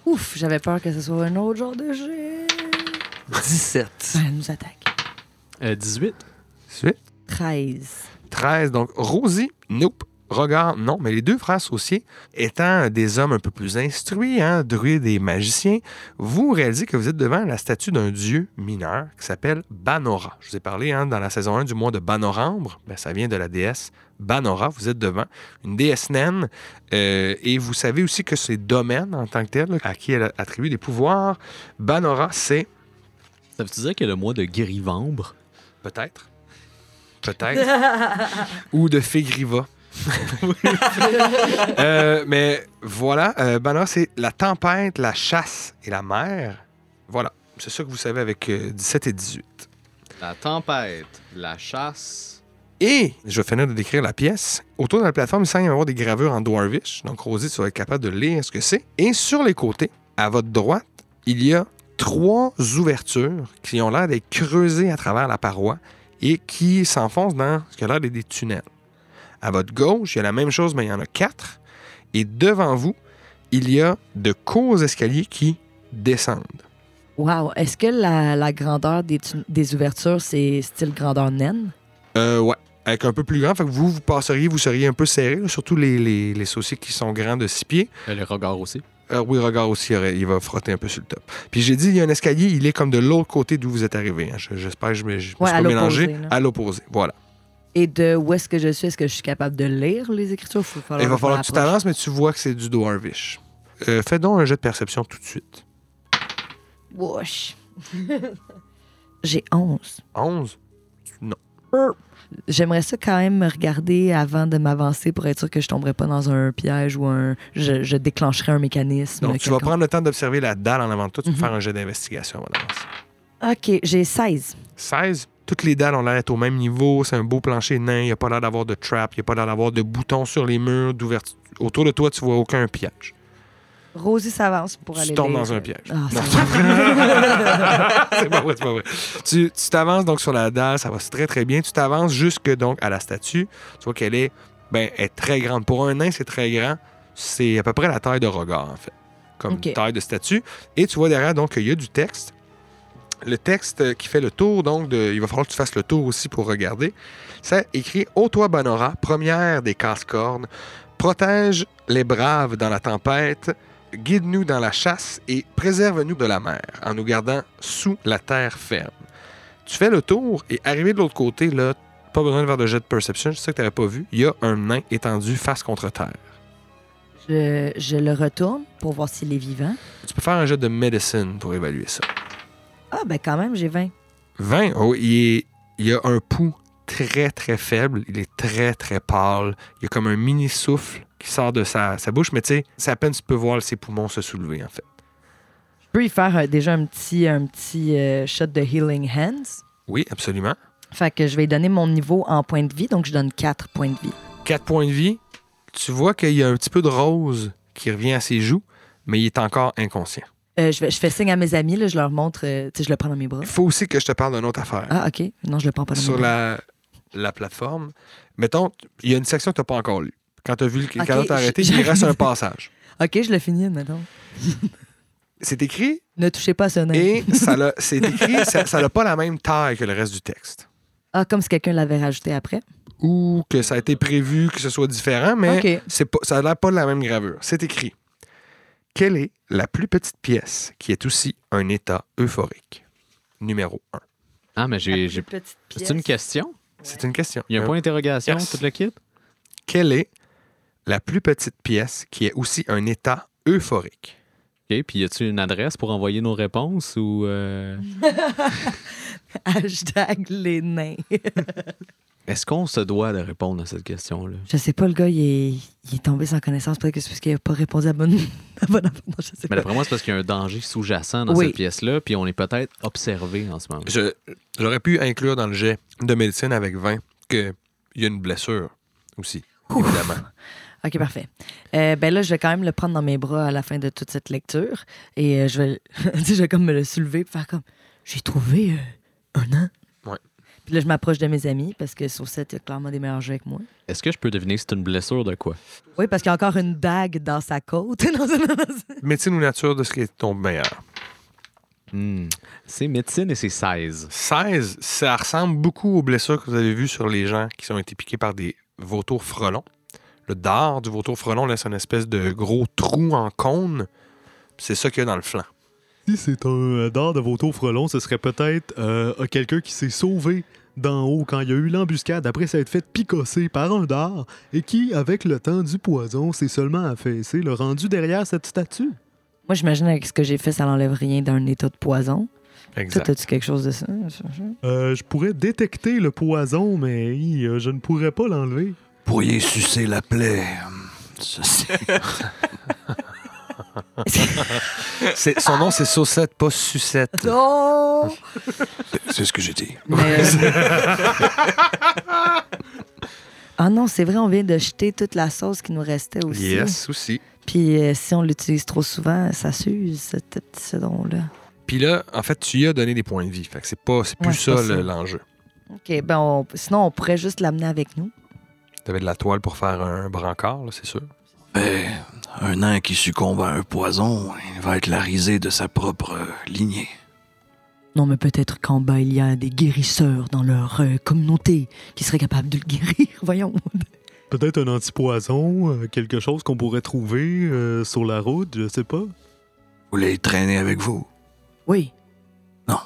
Ouf, j'avais peur que ce soit un autre genre de jet. 17. Ben, elle nous attaque. Euh, 18. Suite. 13. 13. Donc, Rosie, nope. Regard, non. Mais les deux frères sauciers, étant des hommes un peu plus instruits, hein, druides et magiciens, vous réalisez que vous êtes devant la statue d'un dieu mineur qui s'appelle Banora. Je vous ai parlé hein, dans la saison 1 du mois de Banorambre. Ben, ça vient de la déesse Banora. Vous êtes devant une déesse naine. euh, et vous savez aussi que ces domaines en tant que tel, à qui elle attribue des pouvoirs, Banora, c'est Ça veut-tu dire que le mois de Guérivambre? Peut-être. Peut-être. [laughs] Ou de Fégriva. [laughs] Euh, mais voilà, euh, Banner, c'est la tempête, la chasse et la mer. Voilà, c'est ça que vous savez avec euh, 17 et 18. La tempête, la chasse. Et, je vais finir de décrire la pièce. Autour de la plateforme, il semble y avoir des gravures en Dwarvish. Donc, Rosie, tu vas être capable de lire ce que c'est. Et sur les côtés, à votre droite, il y a trois ouvertures qui ont l'air d'être creusées à travers la paroi et qui s'enfoncent dans ce qui a l'air des tunnels. À votre gauche, il y a la même chose, mais il y en a quatre. Et devant vous, il y a de courts escaliers qui descendent. Wow. Est-ce que la, la grandeur des, tu- des ouvertures, c'est style grandeur naine? Euh, ouais. Avec un peu plus grand. Fait que vous, vous passeriez, vous seriez un peu serré, surtout les, les, les sauciers qui sont grands de 6 pieds. Euh, le regard aussi. Euh, oui, regarde aussi, il va frotter un peu sur le top. Puis j'ai dit, il y a un escalier, il est comme de l'autre côté d'où vous êtes arrivé. hein. Je- J'espère que je me, je Ouais, suis à pas mélangé. là. À l'opposé. Voilà. Et de où est-ce que je suis? Est-ce que je suis capable de lire les écritures? Il va falloir que tu t'avances, mais tu vois que c'est du Dwarvish. Euh, fais donc un jet de perception tout de suite. Wesh. [laughs] J'ai 11. 11. J'aimerais ça quand même me regarder avant de m'avancer pour être sûr que je tomberais pas dans un piège ou un. Je, je déclencherais un mécanisme. Donc, tu vas prendre le temps d'observer la dalle en avant de toi. Tu vas Mhm. faire un jet d'investigation avant d'avancer. OK, j'ai 16. 16. Toutes les dalles ont l'air d'être au même niveau. C'est un beau plancher nain. Il n'y a pas l'air d'avoir de trap. Il n'y a pas l'air d'avoir de boutons sur les murs, d'ouverture. Autour de toi, tu vois aucun piège. Rosie s'avance pour Tu aller. tombes lire. dans un piège. Ça [laughs] c'est pas vrai, c'est pas vrai. Tu tu t'avances donc sur la dalle, ça va très très bien. Tu t'avances jusque donc à la statue. Tu vois qu'elle est, ben, est très grande. Pour un nain, c'est très grand. C'est à peu près la taille de regard, en fait. Comme taille de statue. Et tu vois derrière, donc, il y a du texte. Le texte qui fait le tour, donc, de, il va falloir que tu fasses le tour aussi pour regarder. Ça écrit Ô toi, Banora, première des casse-cornes, protège les braves dans la tempête, guide-nous dans la chasse et préserve-nous de la mer en nous gardant sous la terre ferme. Tu fais le tour et arrivé de l'autre côté, là, pas besoin de faire de jet de perception, je sais que tu n'avais pas vu, il y a un nain étendu face contre terre. Je, je le retourne pour voir s'il est vivant. Tu peux faire un jet de medicine pour évaluer ça. Ah, ben quand même, j'ai 20. 20, oh, il, est- il y a un pouls très très faible, il est très très pâle, il y a comme un mini souffle qui sort de sa, sa bouche, mais tu sais, c'est à peine tu peux voir ses poumons se soulever en fait. Je peux y faire euh, déjà un petit, un petit euh, shot de Healing Hands. Oui, absolument. Fait que je vais donner mon niveau en points de vie, donc je donne 4 points de vie. 4 points de vie, tu vois qu'il y a un petit peu de rose qui revient à ses joues, mais il est encore inconscient. Euh, je, vais- je fais signe à mes amis, là, je leur montre, euh, tu sais, je le prends dans mes bras. Il faut aussi que je te parle d'une autre affaire. Ah, OK. Non, je le prends pas dans Sur mes bras. la, la plateforme, mettons, il y a une section que tu n'as pas encore lue. Quand tu as vu le Ok, quand t'as arrêté, j- il reste un [laughs] passage. OK, je le finis, maintenant. C'est écrit Ne touchez pas à ce nain. et ça l'a- c'est écrit, ça n'a pas la même taille que le reste du texte. Ah, comme si quelqu'un l'avait rajouté après. ou que ça a été prévu que ce soit différent, mais pas, ça n'a pas la même gravure. C'est écrit Quelle est la plus petite pièce qui est aussi un état euphorique? Numéro 1. Ah, mais j'ai. C'est une question? C'est une question. Il y a un point d'interrogation, yes. tout le kit? Quelle est la plus petite pièce qui est aussi un état euphorique OK, puis y a-tu une adresse pour envoyer nos réponses ou. euh, [laughs] Hashtag les nains. [laughs] Est-ce qu'on se doit de répondre à cette question-là? Je sais pas, le gars, il est, il est tombé sans connaissance. Peut-être que c'est parce qu'il a pas répondu à bonne, à bonne affaire. Non, je sais Mais d'après moi, c'est parce qu'il y a un danger sous-jacent dans Oui. cette pièce-là, puis on est peut-être observé en ce moment. Je- J'aurais pu inclure dans le jet de médecine avec 20 qu'il y a une blessure aussi, évidemment. OK, parfait. Euh, ben là, je vais quand même le prendre dans mes bras à la fin de toute cette lecture. Et euh, je vais, [laughs] tu sais, je vais comme me le soulever et faire comme J'ai trouvé euh, un an. Ouais. Puis là, je m'approche de mes amis parce que Saucette a clairement des meilleurs jeux avec moi. Est-ce que je peux deviner si c'est une blessure de quoi? Oui, parce qu'il y a encore une dague dans sa côte. [laughs] Médecine ou nature de ce qui est ton meilleur? Hmm. C'est médecine et c'est 16. 16, ça ressemble beaucoup aux blessures que vous avez vues sur les gens qui ont été piqués par des vautours frelons. Le dard du vautour frelon laisse une espèce de gros trou en cône. C'est ça qu'il y a dans le flanc. Si c'est un euh, dard de vautour frelon, ce serait peut-être euh, quelqu'un qui s'est sauvé d'en haut quand il y a eu l'embuscade après s'être fait picosser par un dard et qui, avec le temps du poison, s'est seulement affaissé, le rendu derrière cette statue. Moi, j'imagine avec ce que j'ai fait, ça n'enlève rien d'un état de poison. Toi, Exact. as-tu quelque chose de ça? Euh, je pourrais détecter le poison, mais euh, je ne pourrais pas l'enlever. Pourriez sucer la plaie. Ceci. C'est- Son nom, c'est Saucette, pas Sucette. Non! C'est ce que j'ai dit. Mais, euh, ah non, c'est vrai, on vient de jeter toute la sauce qui nous restait aussi. Yes, aussi. Puis euh, si on l'utilise trop souvent, ça s'use, ce petit cedron-là. Puis là, en fait, tu y as donné des points de vie. Fait que c'est pas, c'est plus Ouais, c'est ça pas le- ça. l'enjeu. OK, ben on- sinon, on pourrait juste l'amener avec nous. T'avais de la toile pour faire un brancard, là, c'est sûr. Mais un nain qui succombe à un poison, il va être la risée de sa propre euh, lignée. Non, mais peut-être qu'en bas, il y a des guérisseurs dans leur euh, communauté qui seraient capables de le guérir. [laughs] Voyons. Peut-être un antipoison, euh, quelque chose qu'on pourrait trouver euh, sur la route, je sais pas. Vous voulez le traîner avec vous? Oui. Non.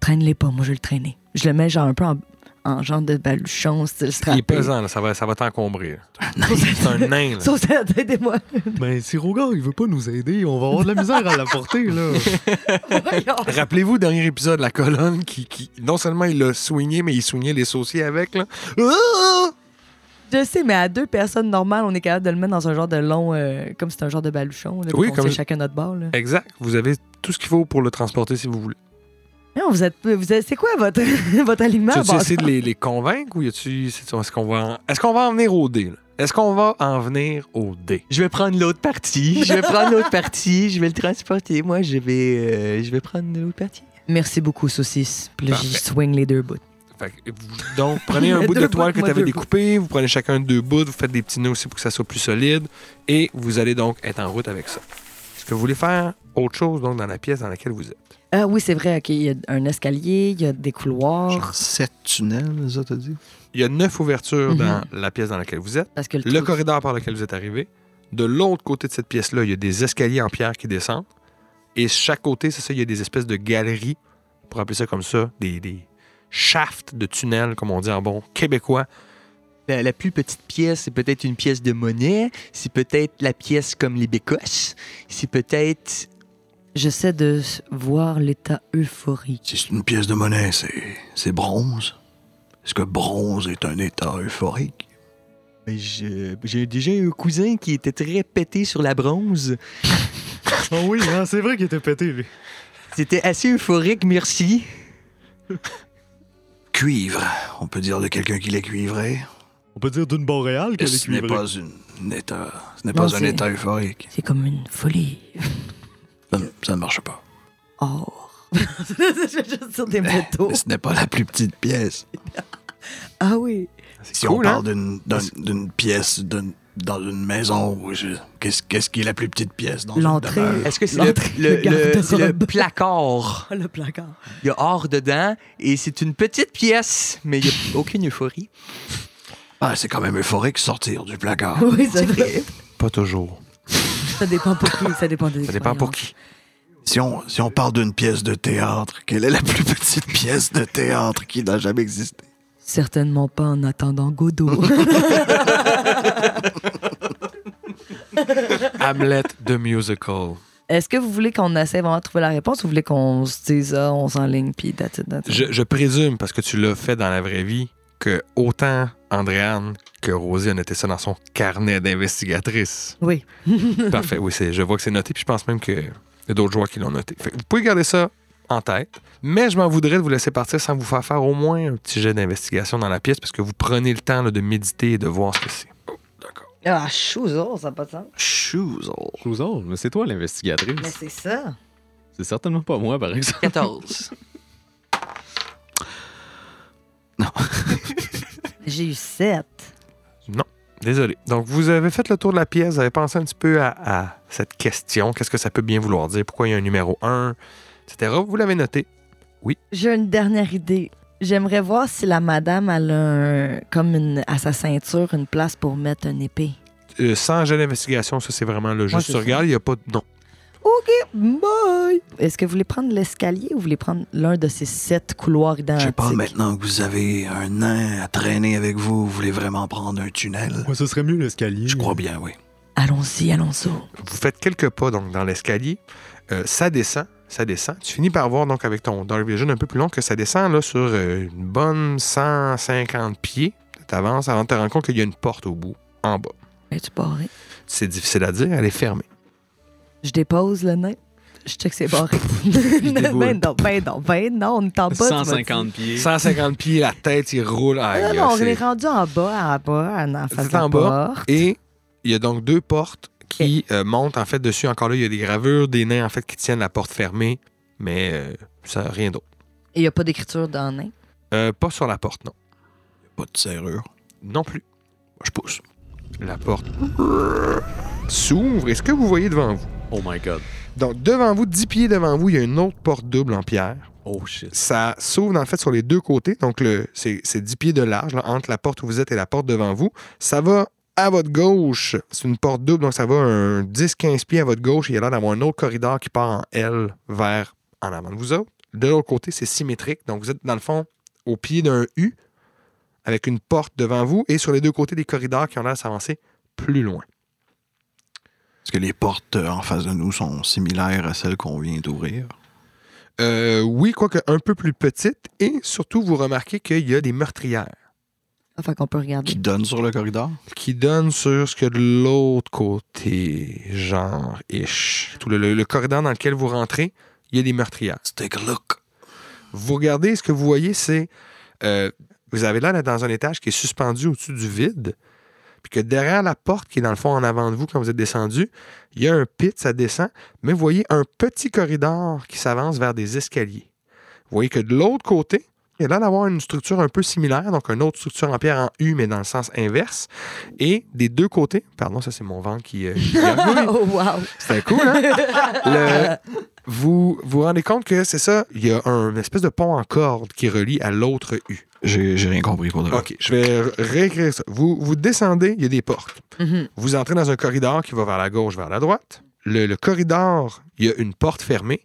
Traîne-les pas, moi, je vais le traîner. Je le mets genre un peu en, en genre de baluchon, style Il strappé. est pesant, là, ça va, ça va t'encombrer. [laughs] C'est un nain. là. Saucette, aidez-moi. Ben, si Rogar, il veut pas nous aider, on va avoir de la misère à la porter, là. [laughs] Voyons. Rappelez-vous, dernier épisode, la colonne qui, qui- non seulement il l'a soigné, mais il soignait les sauciers avec. Là. Ah! Je sais, mais à deux personnes normales, on est capable de le mettre dans un genre de long, euh, comme c'est un genre de baluchon. Là, Oui, comme- sait chacun notre bord. Là. Exact. Vous avez tout ce qu'il faut pour le transporter si vous voulez. Non, vous êtes, vous êtes, c'est quoi votre, [laughs] votre aliment? tu as essayé de les, les convaincre ou est-ce qu'on va, en, est-ce qu'on va en venir au dé? là? Est-ce qu'on va en venir au dé? Je vais prendre l'autre partie. Je vais prendre l'autre partie. Je vais le transporter. Moi, je vais, euh, je vais prendre l'autre partie. Merci beaucoup, saucisse. Puis là, je swing les deux bouts. Fait que vous- donc, prenez un [laughs] bout de toile que tu avais découpé, vous prenez chacun deux bouts, vous faites des petits nœuds aussi pour que ça soit plus solide, et vous allez donc être en route avec ça. Est-ce que vous voulez faire autre chose donc dans la pièce dans laquelle vous êtes? Ah oui, c'est vrai. OK, il y a un escalier, il y a des couloirs. Genre sept tunnels, ça t'as dit? Il y a neuf ouvertures Mhm. dans la pièce dans laquelle vous êtes. Parce que le, Le trou- corridor par lequel vous êtes arrivé. De l'autre côté de cette pièce-là, il y a des escaliers en pierre qui descendent. Et chaque côté, c'est ça, il y a des espèces de galeries, pour appeler ça comme ça, des, des shafts de tunnels, comme on dit en bon québécois. La, la plus petite pièce, c'est peut-être une pièce de monnaie. C'est peut-être la pièce comme les bécosses. C'est peut-être. J'essaie de voir l'état euphorique. Si c'est une pièce de monnaie, c'est, c'est bronze. Est-ce que bronze est un état euphorique? Je- J'ai déjà un cousin qui était très pété sur la bronze. Ah [laughs] oui, hein, c'est vrai qu'il était pété, lui. C'était assez euphorique, merci. Cuivre. On peut dire de quelqu'un qui l'est cuivré. On peut dire d'une boréale qu'elle est Ce n'est cuivrée. pas, une, un état, ce n'est Non, pas un état euphorique. C'est comme une folie. Ça, ne- ça ne marche pas. [laughs] Juste sur des. Mais ce n'est pas la plus petite pièce. Ah oui. C'est Si cool, on hein? parle d'une, d'un- d'une pièce, d'une dans une maison, je- qu'est-ce qu'est-ce qui est la plus petite pièce dans une L'entrée. Est-ce que c'est le, L'entrée, le- le le- placard? [laughs] Le placard. Il y a or dedans et c'est une petite pièce, mais il n'y a aucune euphorie. Ah, c'est quand même euphorique sortir du placard. Oui, c'est vrai. Pas toujours. Ça dépend pour qui. Ça dépend des Ça dépend pour qui. Si on, si on parle d'une pièce de théâtre, quelle est la plus petite pièce de théâtre qui n'a jamais existé? Certainement pas en attendant Godot. [laughs] Hamlet the Musical. Est-ce que vous voulez qu'on essaie vraiment de trouver la réponse ou vous voulez qu'on se dise ah, on s'enligne puis that's it, that's it? Je, je présume, parce que tu l'as fait dans la vraie vie, que autant Andréane que Rosie a noté ça dans son carnet d'investigatrice. Oui. [laughs] Parfait, oui, c'est- je vois que c'est noté, puis je pense même qu'il y a d'autres joueurs qui l'ont noté. Fait que vous pouvez garder ça en tête, mais je m'en voudrais de vous laisser partir sans vous faire faire au moins un petit jet d'investigation dans la pièce, parce que vous prenez le temps là, de méditer et de voir ce que c'est. Oh, d'accord. Ah, chouzo, ça n'a pas de sens. Chouzol. Clouzon, mais c'est toi l'investigatrice. Mais c'est ça. C'est certainement pas moi, par exemple. 14. [laughs] J'ai eu 7. Désolé. Donc, vous avez fait le tour de la pièce, vous avez pensé un petit peu à, à cette question. Qu'est-ce que ça peut bien vouloir dire? Pourquoi il y a un numéro 1, etc. Vous l'avez noté. J'ai une dernière idée. J'aimerais voir si la madame elle a un- comme une, à sa ceinture une place pour mettre une épée. Euh, sans jet d'investigation, ça, c'est vraiment le juste. c'est tu ça. regardes, il n'y a pas de. Non. OK, bye! Est-ce que vous voulez prendre l'escalier ou vous voulez prendre l'un de ces sept couloirs Je identiques? sais pas, maintenant que vous avez un nain à traîner avec vous, vous voulez vraiment prendre un tunnel? Ouais, ce serait mieux l'escalier. Je crois bien, oui. Allons-y, allons-y. Vous faites quelques pas donc dans l'escalier. Euh, ça descend, ça descend. Tu finis par voir donc avec ton Dark Vision un peu plus long que ça descend là sur euh, une bonne 150 pieds. Tu avances avant de te rendre compte qu'il y a une porte au bout, en bas. Es-tu barré? C'est difficile à dire, elle est fermée. Je dépose le nain. Je check c'est barré. déboule. ben non, ben non, ben non, on ne tente pas. tu m'as dit. 150 pieds. 150 pieds, la tête, il roule. Aïe, Non, non, on est rendu en bas, en bas, en face de en bas. porte. Et il y a donc deux portes qui euh, montent en fait dessus. Encore là, il y a des gravures, des nains en fait qui tiennent la porte fermée, mais euh, ça rien d'autre. Et il n'y a pas d'écriture dans le nain? Euh, pas sur la porte, non. Pas de serrure. Non plus. Je pousse. La porte s'ouvre. Et ce que vous voyez devant vous? Oh my god. Donc, devant vous, 10 pieds devant vous, il y a une autre porte double en pierre. Oh shit. Ça s'ouvre en fait sur les deux côtés. Donc, le, c'est, c'est 10 pieds de large là, entre la porte où vous êtes et la porte devant vous. Ça va à votre gauche. C'est une porte double, donc ça va un 10-15 pieds à votre gauche. Et il y a l'air d'avoir un autre corridor qui part en L vers en avant de vous autres. De l'autre côté, c'est symétrique. Donc, vous êtes dans le fond au pied d'un U avec une porte devant vous et sur les deux côtés des corridors qui ont l'air de s'avancer plus loin. Est-ce que les portes euh, en face de nous sont similaires à celles qu'on vient d'ouvrir? Euh, oui, quoique un peu plus petite. Et surtout, vous remarquez qu'il y a des meurtrières Enfin, qu'on peut regarder. Qui donnent sur le corridor? qui donnent sur ce qu'il y a de l'autre côté, genre ish. Tout le, le- le corridor dans lequel vous rentrez, il y a des meurtrières. Let's take a look. Vous regardez, ce que vous voyez, c'est. euh, vous avez d'être dans un étage qui est suspendu au-dessus du vide. Puis que derrière la porte qui est dans le fond en avant de vous quand vous êtes descendu, il y a un pit, ça descend. Mais vous voyez un petit corridor qui s'avance vers des escaliers. Vous voyez que de l'autre côté, il y a l'air d'avoir une structure un peu similaire, donc une autre structure en pierre en U, mais dans le sens inverse. Et des deux côtés, pardon, ça c'est mon ventre qui. euh, qui [laughs] oh, wow! C'était cool, hein? Le- vous vous rendez compte que c'est ça, il y a un une espèce de pont en corde qui relie à l'autre U. J'ai rien compris pour de vrai. OK, je vais réécrire ça. Vous, vous descendez, il y a des portes. Mhm. Vous entrez dans un corridor qui va vers la gauche, vers la droite. Le, le corridor, il y a une porte fermée.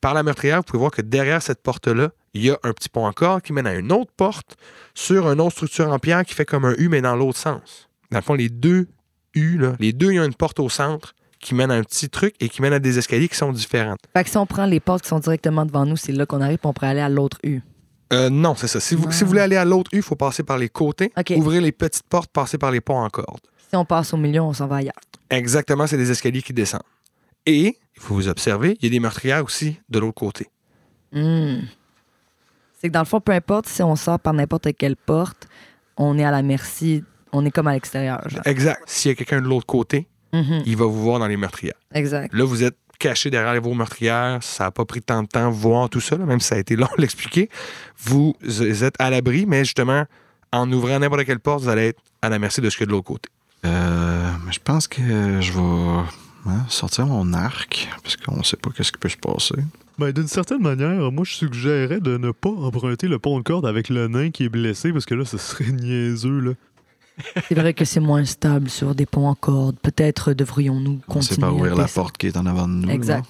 Par la meurtrière, vous pouvez voir que derrière cette porte-là, il y a un petit pont en corde qui mène à une autre porte sur une autre structure en pierre qui fait comme un U, mais dans l'autre sens. Dans le fond, les deux U, là, les deux, il y a une porte au centre qui mène à un petit truc et qui mène à des escaliers qui sont différents. Fait que si on prend les portes qui sont directement devant nous, c'est là qu'on arrive, puis on pourrait aller à l'autre U. Euh, non, c'est ça. Si vous, si vous voulez aller à l'autre U, il faut passer par les côtés, OK. ouvrir les petites portes, passer par les ponts en corde. Si on passe au milieu, on s'en va ailleurs. Exactement, c'est des escaliers qui descendent. Et, il faut vous observer, il y a des meurtrières aussi de l'autre côté. Hmm. C'est que dans le fond, peu importe si on sort par n'importe quelle porte, on est à la merci, on est comme à l'extérieur. Exact. S'il y a quelqu'un de l'autre côté, Mhm. il va vous voir dans les meurtrières. Exact. Là, vous êtes caché derrière vos meurtrières. Ça n'a pas pris tant de temps de voir tout ça, là, même si ça a été [laughs] long de l'expliquer. Vous êtes à l'abri, mais justement, en ouvrant n'importe quelle porte, vous allez être à la merci de ce qu'il y a de l'autre côté. Euh, je pense que je vais hein, sortir mon arc, parce qu'on sait pas qu'est-ce qui peut se passer. Ben, d'une certaine manière, moi, je suggérerais de ne pas emprunter le pont de corde avec le nain qui est blessé, parce que là, ce serait [laughs] niaiseux, là. C'est vrai que c'est moins stable sur des ponts en corde. Peut-être devrions-nous On sait continuer. pas à ouvrir la porte qui est en avant de nous. Exact.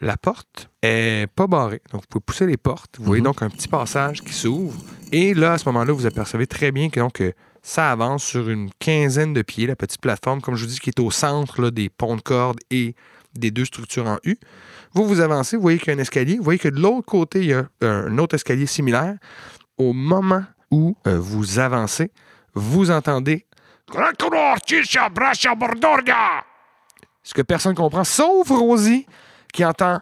là. La porte est pas barrée. Donc, vous pouvez pousser les portes. Vous voyez Mhm. donc un petit passage qui s'ouvre. Et là, à ce moment-là, vous apercevez très bien que donc, euh, ça avance sur une quinzaine de pieds, la petite plateforme, comme je vous dis, qui est au centre là, des ponts de corde et des deux structures en U. Vous, vous avancez, vous voyez qu'il y a un escalier. Vous voyez que de l'autre côté, il y a un autre escalier similaire. Au moment où euh, vous avancez, vous entendez ce que personne comprend, sauf Rosie, qui entend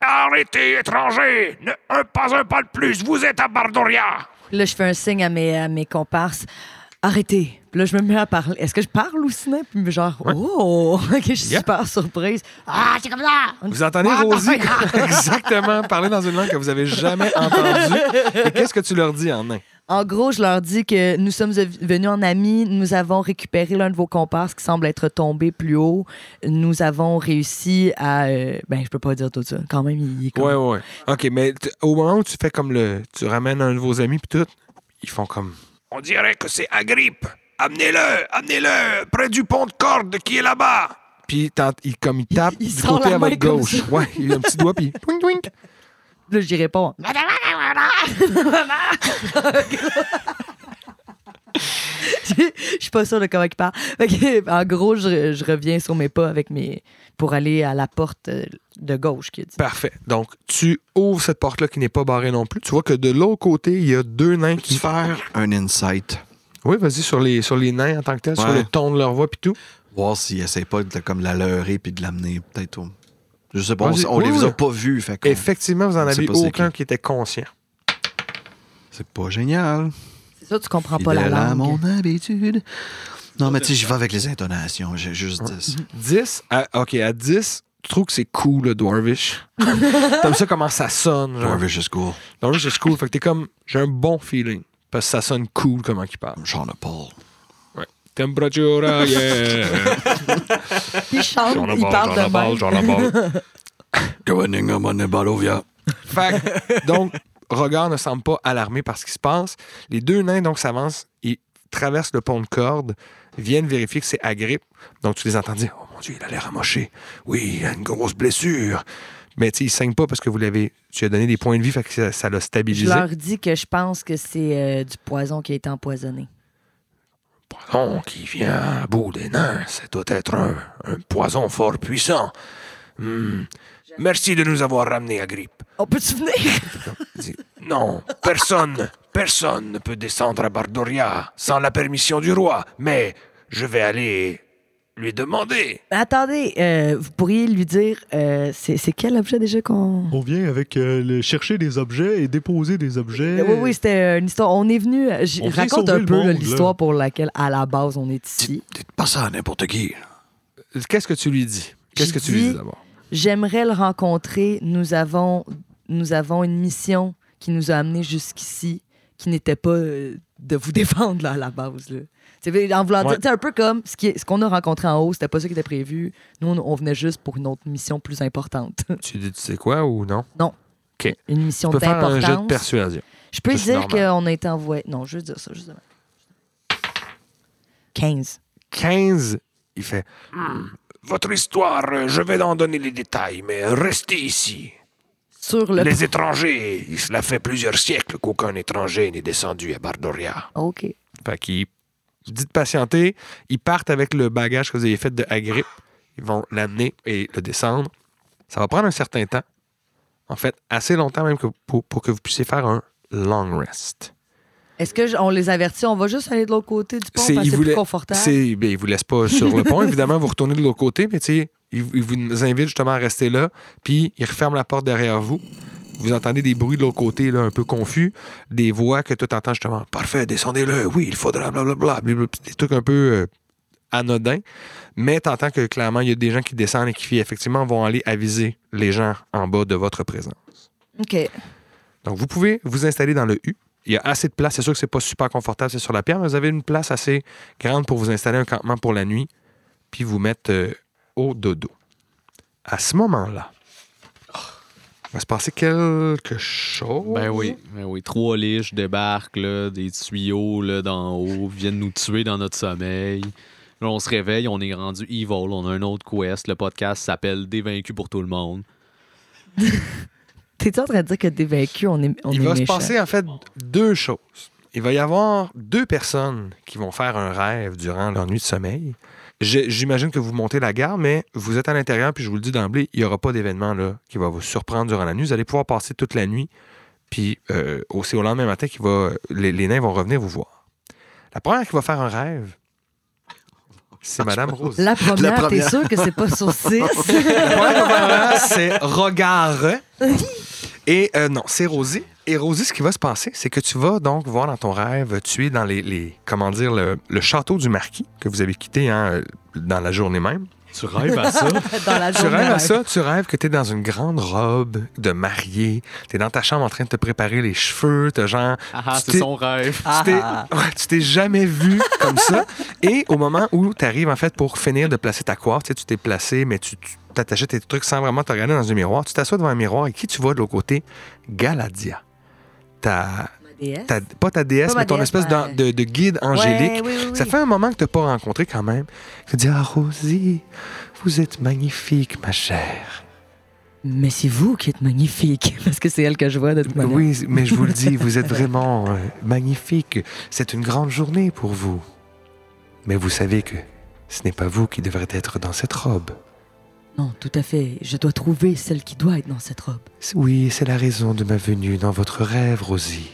Arrêtez, étrangers! Ne- un pas un pas de plus, vous êtes à Bardoria! Là, je fais un signe à mes, à mes comparses. Arrêtez. Puis là, je me mets à parler. Est-ce que je parle ou sinon? Puis genre, Ouais. oh! [laughs] Ok, je suis Yep. super surprise. Ah, c'est comme ça! Vous entendez Ah, Rosie [laughs] exactement parler dans une langue que vous avez jamais entendue. Et qu'est-ce que tu leur dis en nain? En gros, je leur dis que nous sommes venus en amis, nous avons récupéré l'un de vos comparses qui semble être tombé plus haut. Nous avons réussi à. euh, ben, je peux pas dire tout ça. Quand même, il est comme. Ouais, ouais. OK, mais t- au moment où tu fais comme le. Tu ramènes un de vos amis, puis tout, ils font comme. On dirait que c'est Agrippe. Amenez-le, amenez-le, près du pont de corde qui est là-bas. Puis t'ent- il, comme il tape il du sort côté la à main votre comme gauche. Ouais, il a un petit doigt, puis. twink, twink. Là, j'y réponds. [laughs] Je suis pas sûre de comment il parle. En gros, je, je reviens sur mes pas avec mes pour aller à la porte euh, de gauche qui dit. Parfait. Donc, tu ouvres cette porte-là qui n'est pas barrée non plus. Tu vois que de l'autre côté, il y a deux nains qui. faire un insight? Oui, vas-y, sur les, sur les nains en tant que tel, sur le ton de leur voix, puis tout. Voir s'ils essaient pas de comme la leurrer puis de l'amener peut-être au... Je sais pas, on, on les Oui, a pas vus, fait Effectivement, vous en avez aucun qui. était conscient. C'est pas génial. C'est ça, tu comprends pas la langue. mon habitude. Non, mais tu sais, je vais avec les intonations. J'ai juste 10. 10, à- OK, à 10, tu trouves que c'est cool, le Dwarvish? [laughs] T'aimes ça comment ça sonne. Genre? Dwarvish is cool. Dwarvish, c'est cool. Fait que t'es comme, j'ai un bon feeling. Parce que ça sonne cool comment il parle. Paul. Temperature, yeah. [laughs] Il chante, J'en il parle de même. j'en ai marre. Fait que, donc, Regard ne semble pas alarmé par ce qui se passe. Les deux nains, donc, s'avancent et traversent le pont de corde, viennent vérifier que c'est Agrippe. Donc, tu les entends dire Oh mon Dieu, il a l'air amoché. Oui, il a une grosse blessure. Mais tu sais, il saigne pas parce que vous l'avez. Tu lui as donné des points de vie, fait que ça- l'a Je stabilisé. leur dis que je pense que c'est euh, du poison qui a été empoisonné. Poison qui vient à bout des nains, ça doit être un, un poison fort puissant. Hmm. Merci de nous avoir ramenés, Agrippe. On peut-tu venir? [laughs] Non, personne, personne ne peut descendre à Bardoria sans la permission du roi, mais je vais aller lui demander. Attendez, euh, vous pourriez lui dire, euh, c'est c'est quel objet déjà qu'on... On vient avec euh, le chercher des objets et déposer des objets. Oui, oui, c'était une histoire. On est venu. Je On vient raconte sauver un le peu là, monde, là. l'histoire pour laquelle, à la base, on est ici. Dites pas ça à n'importe qui. Qu'est-ce que tu lui dis? Qu'est-ce que tu lui dis- d'abord? J'aimerais le rencontrer. Nous avons, nous avons une mission qui nous a amenés jusqu'ici, qui n'était pas euh, de vous [laughs] défendre là, à la base. Là. C'est en voulant dire- Ouais. c'est un peu comme ce qui est- ce qu'on a rencontré en haut, c'était pas ça qui était prévu. Nous, on, on venait juste pour une autre mission plus importante. [laughs] Tu dis tu sais quoi ou non? une mission Tu peux faire un jet de d'importance. persuasion. Je peux dire qu'on a été envoyé. Non, juste dire ça, juste dire. 15. 15, il fait Hmm, Votre histoire, je vais en donner les détails, mais restez ici. Sur le. Les étrangers, cela fait plusieurs siècles qu'aucun étranger n'est descendu à Bardoria. OK. Fait qu'ils dites patienter. Ils partent avec le bagage que vous avez fait de Agrippe. Ils vont l'amener et le descendre. Ça va prendre un certain temps. En fait, assez longtemps même que pour, pour que vous puissiez faire un long rest. Est-ce que j- on les avertit, on va juste aller de l'autre côté du pont C'est- parce que c'est plus confortable? Ben, ils vous laissent pas sur le pont. Évidemment, vous retournez de l'autre côté, mais ils, ils vous invitent justement à rester là. Puis ils referment la porte derrière vous. Vous entendez des bruits de l'autre côté, là, un peu confus. Des voix que toi t'entends justement. Parfait, descendez-le. Oui, il faudra, blablabla. Des trucs un peu euh, anodins. Mais t'entends que clairement, il y a des gens qui descendent et qui, effectivement, vont aller aviser les gens en bas de votre présence. OK. Donc, vous pouvez vous installer dans le U. Il y a assez de place. C'est sûr que c'est pas super confortable, c'est sur la pierre, mais vous avez une place assez grande pour vous installer un campement pour la nuit. puis vous mettre euh, au dodo. À ce moment-là, il va se passer quelque chose. Ben oui, ben oui. Trois liches débarquent, là, des tuyaux là, d'en haut, viennent nous tuer dans notre sommeil. Là, on se réveille, on est rendu evil, on a un autre quest. Le podcast s'appelle Des vaincus pour tout le monde. [laughs] T'es-tu en train de dire que des vaincus, on est, on Il est va se passer en fait deux choses. Il va y avoir deux personnes qui vont faire un rêve durant leur nuit de sommeil. J'imagine que vous montez la garde, mais vous êtes à l'intérieur, puis je vous le dis d'emblée, il n'y aura pas d'événement là qui va vous surprendre durant la nuit. Vous allez pouvoir passer toute la nuit, puis euh, au- c'est au lendemain matin que les, les nains vont revenir vous voir. La première qui va faire un rêve, c'est Madame [laughs] Rose. La première, t'es première. sûr que c'est pas saucisse? [laughs] La première va c'est regard. Et euh, non, c'est Rosie. Et Rosie, ce qui va se passer, c'est que tu vas donc voir dans ton rêve, tu es dans les, les- comment dire, le, le château du marquis que vous avez quitté hein, euh, dans la journée même. Tu rêves à ça? [laughs] Dans la Tu rêves à ça, tu rêves que tu es dans une grande robe de mariée, tu es dans ta chambre en train de te préparer les cheveux, t'as genre Ah ah, Tu c'est t'es- son rêve. tu t'es Ah. [laughs] tu t'es jamais vu comme ça. Et au moment où tu arrives, en fait, pour finir de placer ta coiffe, tu tu t'es placé, mais tu tu t'attachais tes trucs sans vraiment te regarder dans un miroir. Tu t'assois devant un miroir et qui tu vois de l'autre côté? Galadia. Ta, ta- pas ta déesse, Pas mais ton espèce de, de guide angélique. Ouais, oui, oui, oui. Ça fait un moment que tu n'as pas rencontré quand même. Tu dis, ah, Rosie, vous êtes magnifique, ma chère. Mais c'est vous qui êtes magnifique, [laughs] parce que c'est elle que je vois de toute manière. Oui, mais je vous le dis, vous êtes [laughs] vraiment euh, magnifique. C'est une grande journée pour vous. Mais vous savez que ce n'est pas vous qui devrez être dans cette robe. Non, tout à fait. Je dois trouver celle qui doit être dans cette robe. Oui, c'est la raison de ma venue dans votre rêve, Rosie.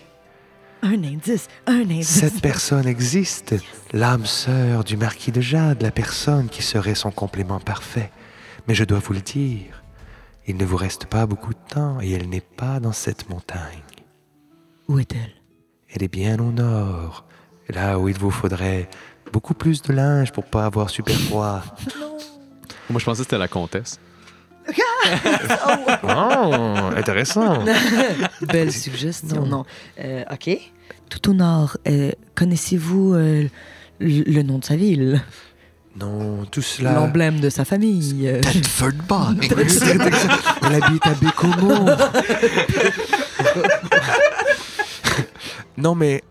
Un indice, un indice. Cette personne existe, l'âme sœur du marquis de Jade, la personne qui serait son complément parfait. Mais je dois vous le dire, il ne vous reste pas beaucoup de temps et elle n'est pas dans cette montagne. Où est-elle? Elle est bien au nord, là où il vous faudrait beaucoup plus de linge pour pas avoir super froid. Moi, je pensais que c'était la comtesse. [laughs] Oh, intéressant. [laughs] Belle suggestion, non. Euh, OK. Tout au nord, euh, connaissez-vous euh, le, le nom de sa ville? Non, tout cela. L'emblème de sa famille? euh, [laughs] Tedford Bog. Elle habite à Bécomo. non, mais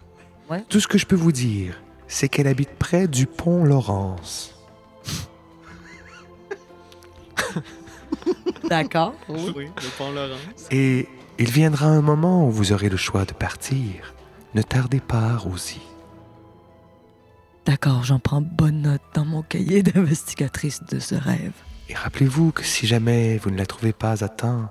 Ouais. tout ce que je peux vous dire, c'est qu'elle habite près du pont Laurence. D'accord. Oui, le pont Laurence. Et il viendra un moment où vous aurez le choix de partir. Ne tardez pas, Rosie. D'accord, j'en prends bonne note dans mon cahier d'investigatrice de ce rêve. Et rappelez-vous que si jamais vous ne la trouvez pas à temps,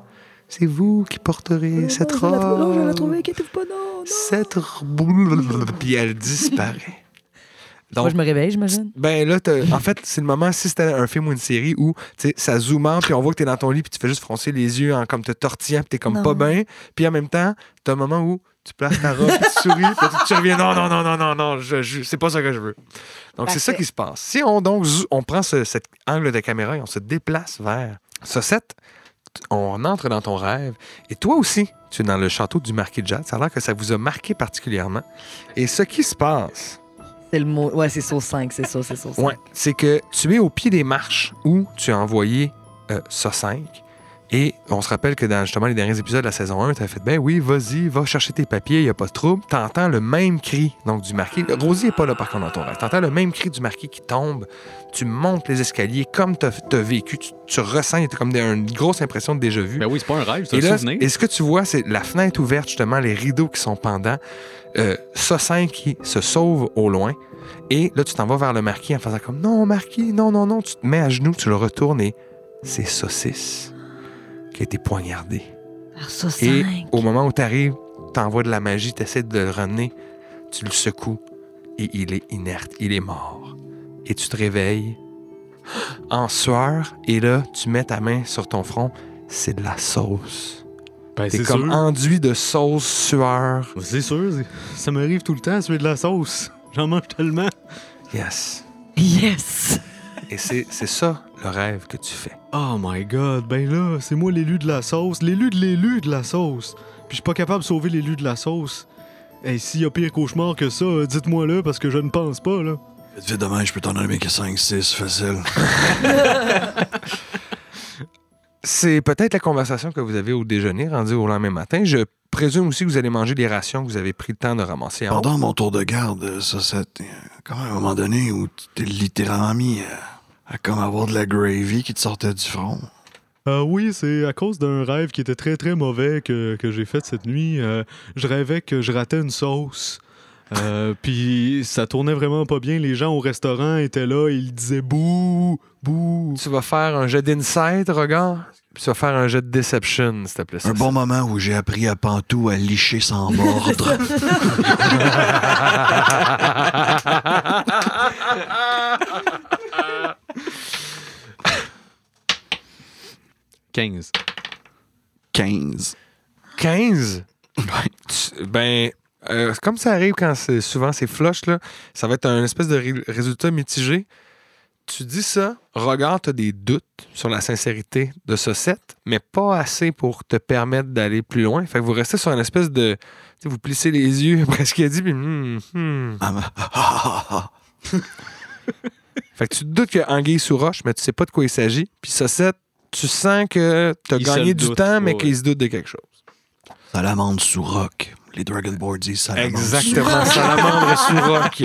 c'est vous qui porterez cette Non, je vais la trou- Non, je vais la robe. trouver, inquiétez-vous pas, non, non. Cette robe. Puis elle disparaît. Moi, je me réveille, j'imagine. Ben là, en fait, c'est le moment, si c'était un film ou une série où ça zoome en, puis on voit que t'es dans ton lit, puis tu fais juste froncer les yeux en comme te tortillant, puis t'es comme Non. pas bien. Puis en même temps, t'as un moment où tu places ta robe, tu souris, puis tu reviens, non, non, non, non, non, non, je, je- c'est pas ça que je veux. Donc c'est ça qui se passe. Si on donc on prend ce- cet angle de caméra et on se déplace vers Saucette, t- on entre dans ton rêve, et toi aussi, tu es dans le château du Marquis de Jade. Ça a l'air que ça vous a marqué particulièrement. Et ce qui se passe, C'est le mot. Ouais, c'est sauce 5, c'est ça, c'est sauce 5. Ouais, c'est que tu es au pied des marches où tu as envoyé euh, ça 5. Et on se rappelle que dans justement les derniers épisodes de la saison 1, tu as fait ben oui, vas-y, va chercher tes papiers, il n'y a pas de trouble. Tu entends le même cri donc du marquis. Rosie n'est pas là par contre dans ton rêve. Tu entends le même cri du marquis qui tombe. Tu montes les escaliers comme tu as, vécu. Tu, tu ressens, comme des- une grosse impression de déjà vu. Ben oui, c'est pas un rêve, c'est un là, souvenir. et ce que tu vois, c'est la fenêtre ouverte, justement, les rideaux qui sont pendants, euh, Sossin qui se sauve au loin. Et là, tu t'en vas vers le marquis en faisant comme Non, marquis, non, non, non. Tu te mets à genoux, tu le retournes et c'est Saucisse qui a été poignardé. Et 5. au moment où tu arrives, tu envoies de la magie, tu essaies de le ramener, tu le secoues et il est inerte, il est mort. Et tu te réveilles [gasps] en sueur et là, tu mets ta main sur ton front, c'est de la sauce. Ben, T'es c'est comme sûr. enduit de sauce, sueur. C'est sûr, ça m'arrive tout le temps, celui de la sauce. J'en mange tellement. Yes. Yes! Et c'est c'est ça le rêve que tu fais. Oh my god, ben là, c'est moi l'élu de la sauce. L'élu de l'élu de la sauce. Puis je suis pas capable de sauver l'élu de la sauce. Hey, s'il y a pire cauchemar que ça, euh, dites-moi là parce que je ne pense pas, là. Vite, vite, demain, je peux t'en nommer que 5, 6, facile. [laughs] C'est peut-être la conversation que vous avez au déjeuner, rendu au lendemain matin. Je présume aussi que vous allez manger les rations que vous avez pris le temps de ramasser en haut. Pendant mon tour de garde, ça, c'était comme à un moment donné où tu t'es littéralement mis à, à comme avoir de la gravy qui te sortait du front. Euh, oui, c'est à cause d'un rêve qui était très très mauvais que, que j'ai fait cette nuit. Euh, je rêvais que je ratais une sauce. Euh, [laughs] Puis ça tournait vraiment pas bien. Les gens au restaurant étaient là et ils disaient bouh, bouh. Tu vas faire un jet d'insight, regarde. Puis tu vas faire un jet de deception, s'il te plaît. Un bon moment où j'ai appris à Pantou à licher sans mordre. [laughs] « [laughs] 15. 15. 15? Ouais. Tu- Ben, euh, comme ça arrive quand c'est souvent c'est flush, là, ça va être un espèce de ré- résultat mitigé. Tu dis ça, regarde, tu as des doutes sur la sincérité de ce set, mais pas assez pour te permettre d'aller plus loin. Fait que vous restez sur une espèce de. tu sais, vous plissez les yeux [laughs] après ce qu'il a dit, puis. hmm, hmm. Mais-. [laughs] Fait que tu te doutes qu'il y a Anguille sous roche, mais tu sais pas de quoi il s'agit. Puis ce set, tu sens que tu as Il gagné du doute, temps, mais ouais. qu'il se doute de quelque chose. Salamandre sous roc. Les Dragon Boards disent salamandre Exactement, [laughs] salamandre sous roc.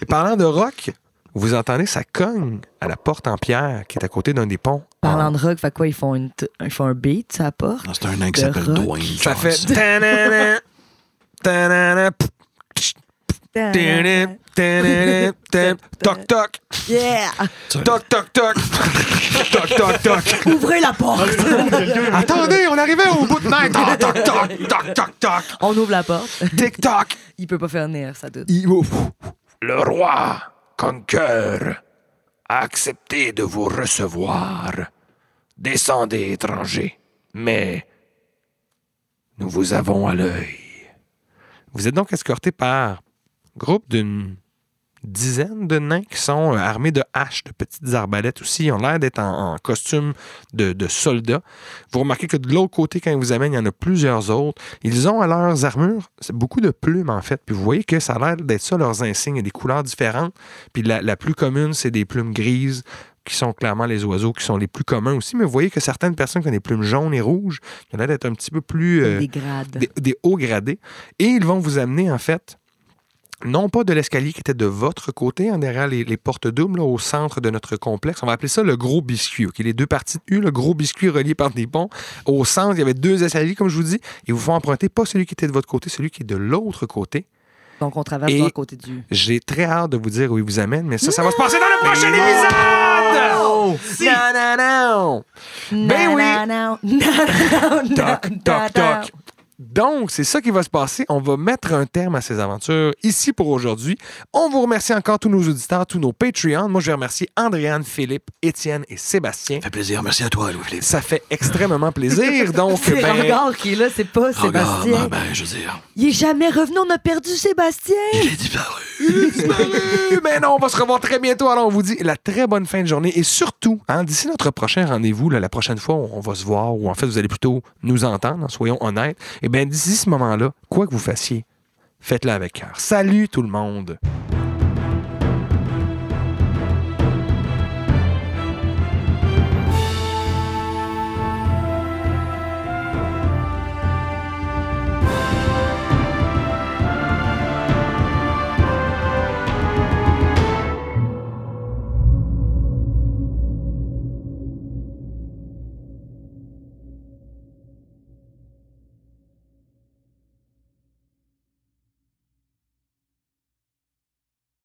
Et parlant de roc, vous entendez, ça cogne à la porte en pierre qui est à côté d'un des ponts. Parlant de rock, fait quoi, ils font, une t- ils font un beat, ça porte? Non, c'est un nain qui De s'appelle rock. Dwayne Ça fait. Toc, toc, Yeah! toc, toc, toc, toc, toc, toc. Ouvrez la porte! [laughs] Attendez, on arrivait au bout de nain. Toc, toc, toc, toc, toc, toc. On ouvre la porte. Tic, toc. Il peut pas faire venir, ça doute. Il-. Le roi, Conqueur, a accepté de vous recevoir. Descendez, étrangers, mais nous vous avons à l'œil. Vous êtes donc escorté par groupe d'une dizaine de nains qui sont euh, armés de haches, de petites arbalètes aussi. Ils ont l'air d'être en, en costume de, de soldats. Vous remarquez que de l'autre côté, quand ils vous amènent, il y en a plusieurs autres. Ils ont à leurs armures beaucoup de plumes, en fait. Puis vous voyez que ça a l'air d'être ça, leurs insignes. Il y a des couleurs différentes. Puis la, la plus commune, c'est des plumes grises, qui sont clairement les oiseaux qui sont les plus communs aussi. Mais vous voyez que certaines personnes qui ont des plumes jaunes et rouges, il y en a d'être un petit peu plus... euh, Des grades. des, des hauts gradés. Et ils vont vous amener, en fait, non pas de l'escalier qui était de votre côté, en derrière les, les portes doubles, là, au centre de notre complexe. On va appeler ça le gros biscuit. OK? Les deux parties de U, le gros biscuit relié par des ponts. Au centre, il y avait deux escaliers, comme je vous dis, et vous font emprunter pas celui qui était de votre côté, celui qui est de l'autre côté. Donc, on traverse de côté du. J'ai très hâte de vous dire où il vous amène, mais ça, ça va se passer dans le prochain épisode! Non, non, non! Ben oui. Non, non, non, non, Toc, toc, toc. Donc, c'est ça qui va se passer. On va mettre un terme à ces aventures ici pour aujourd'hui. On vous remercie encore tous nos auditeurs, tous nos Patreons. Moi, je vais remercier Andréane, Philippe, Étienne et Sébastien. Ça fait plaisir. Merci à toi, Louis-Philippe. Ça fait extrêmement plaisir. [laughs] Donc, C'est ben, Regard qui est là, c'est pas Sébastien. ben, ben, je veux dire, Il est jamais revenu, on a perdu Sébastien. il est disparu. [laughs] Mais non, on va se revoir très bientôt. Alors, on vous dit la très bonne fin de journée. Et surtout, hein, d'ici notre prochain rendez-vous, la prochaine fois, on va se voir, ou en fait, vous allez plutôt nous entendre, hein, soyons honnêtes. Et bien, d'ici ce moment-là, quoi que vous fassiez, faites-le avec cœur. Salut tout le monde!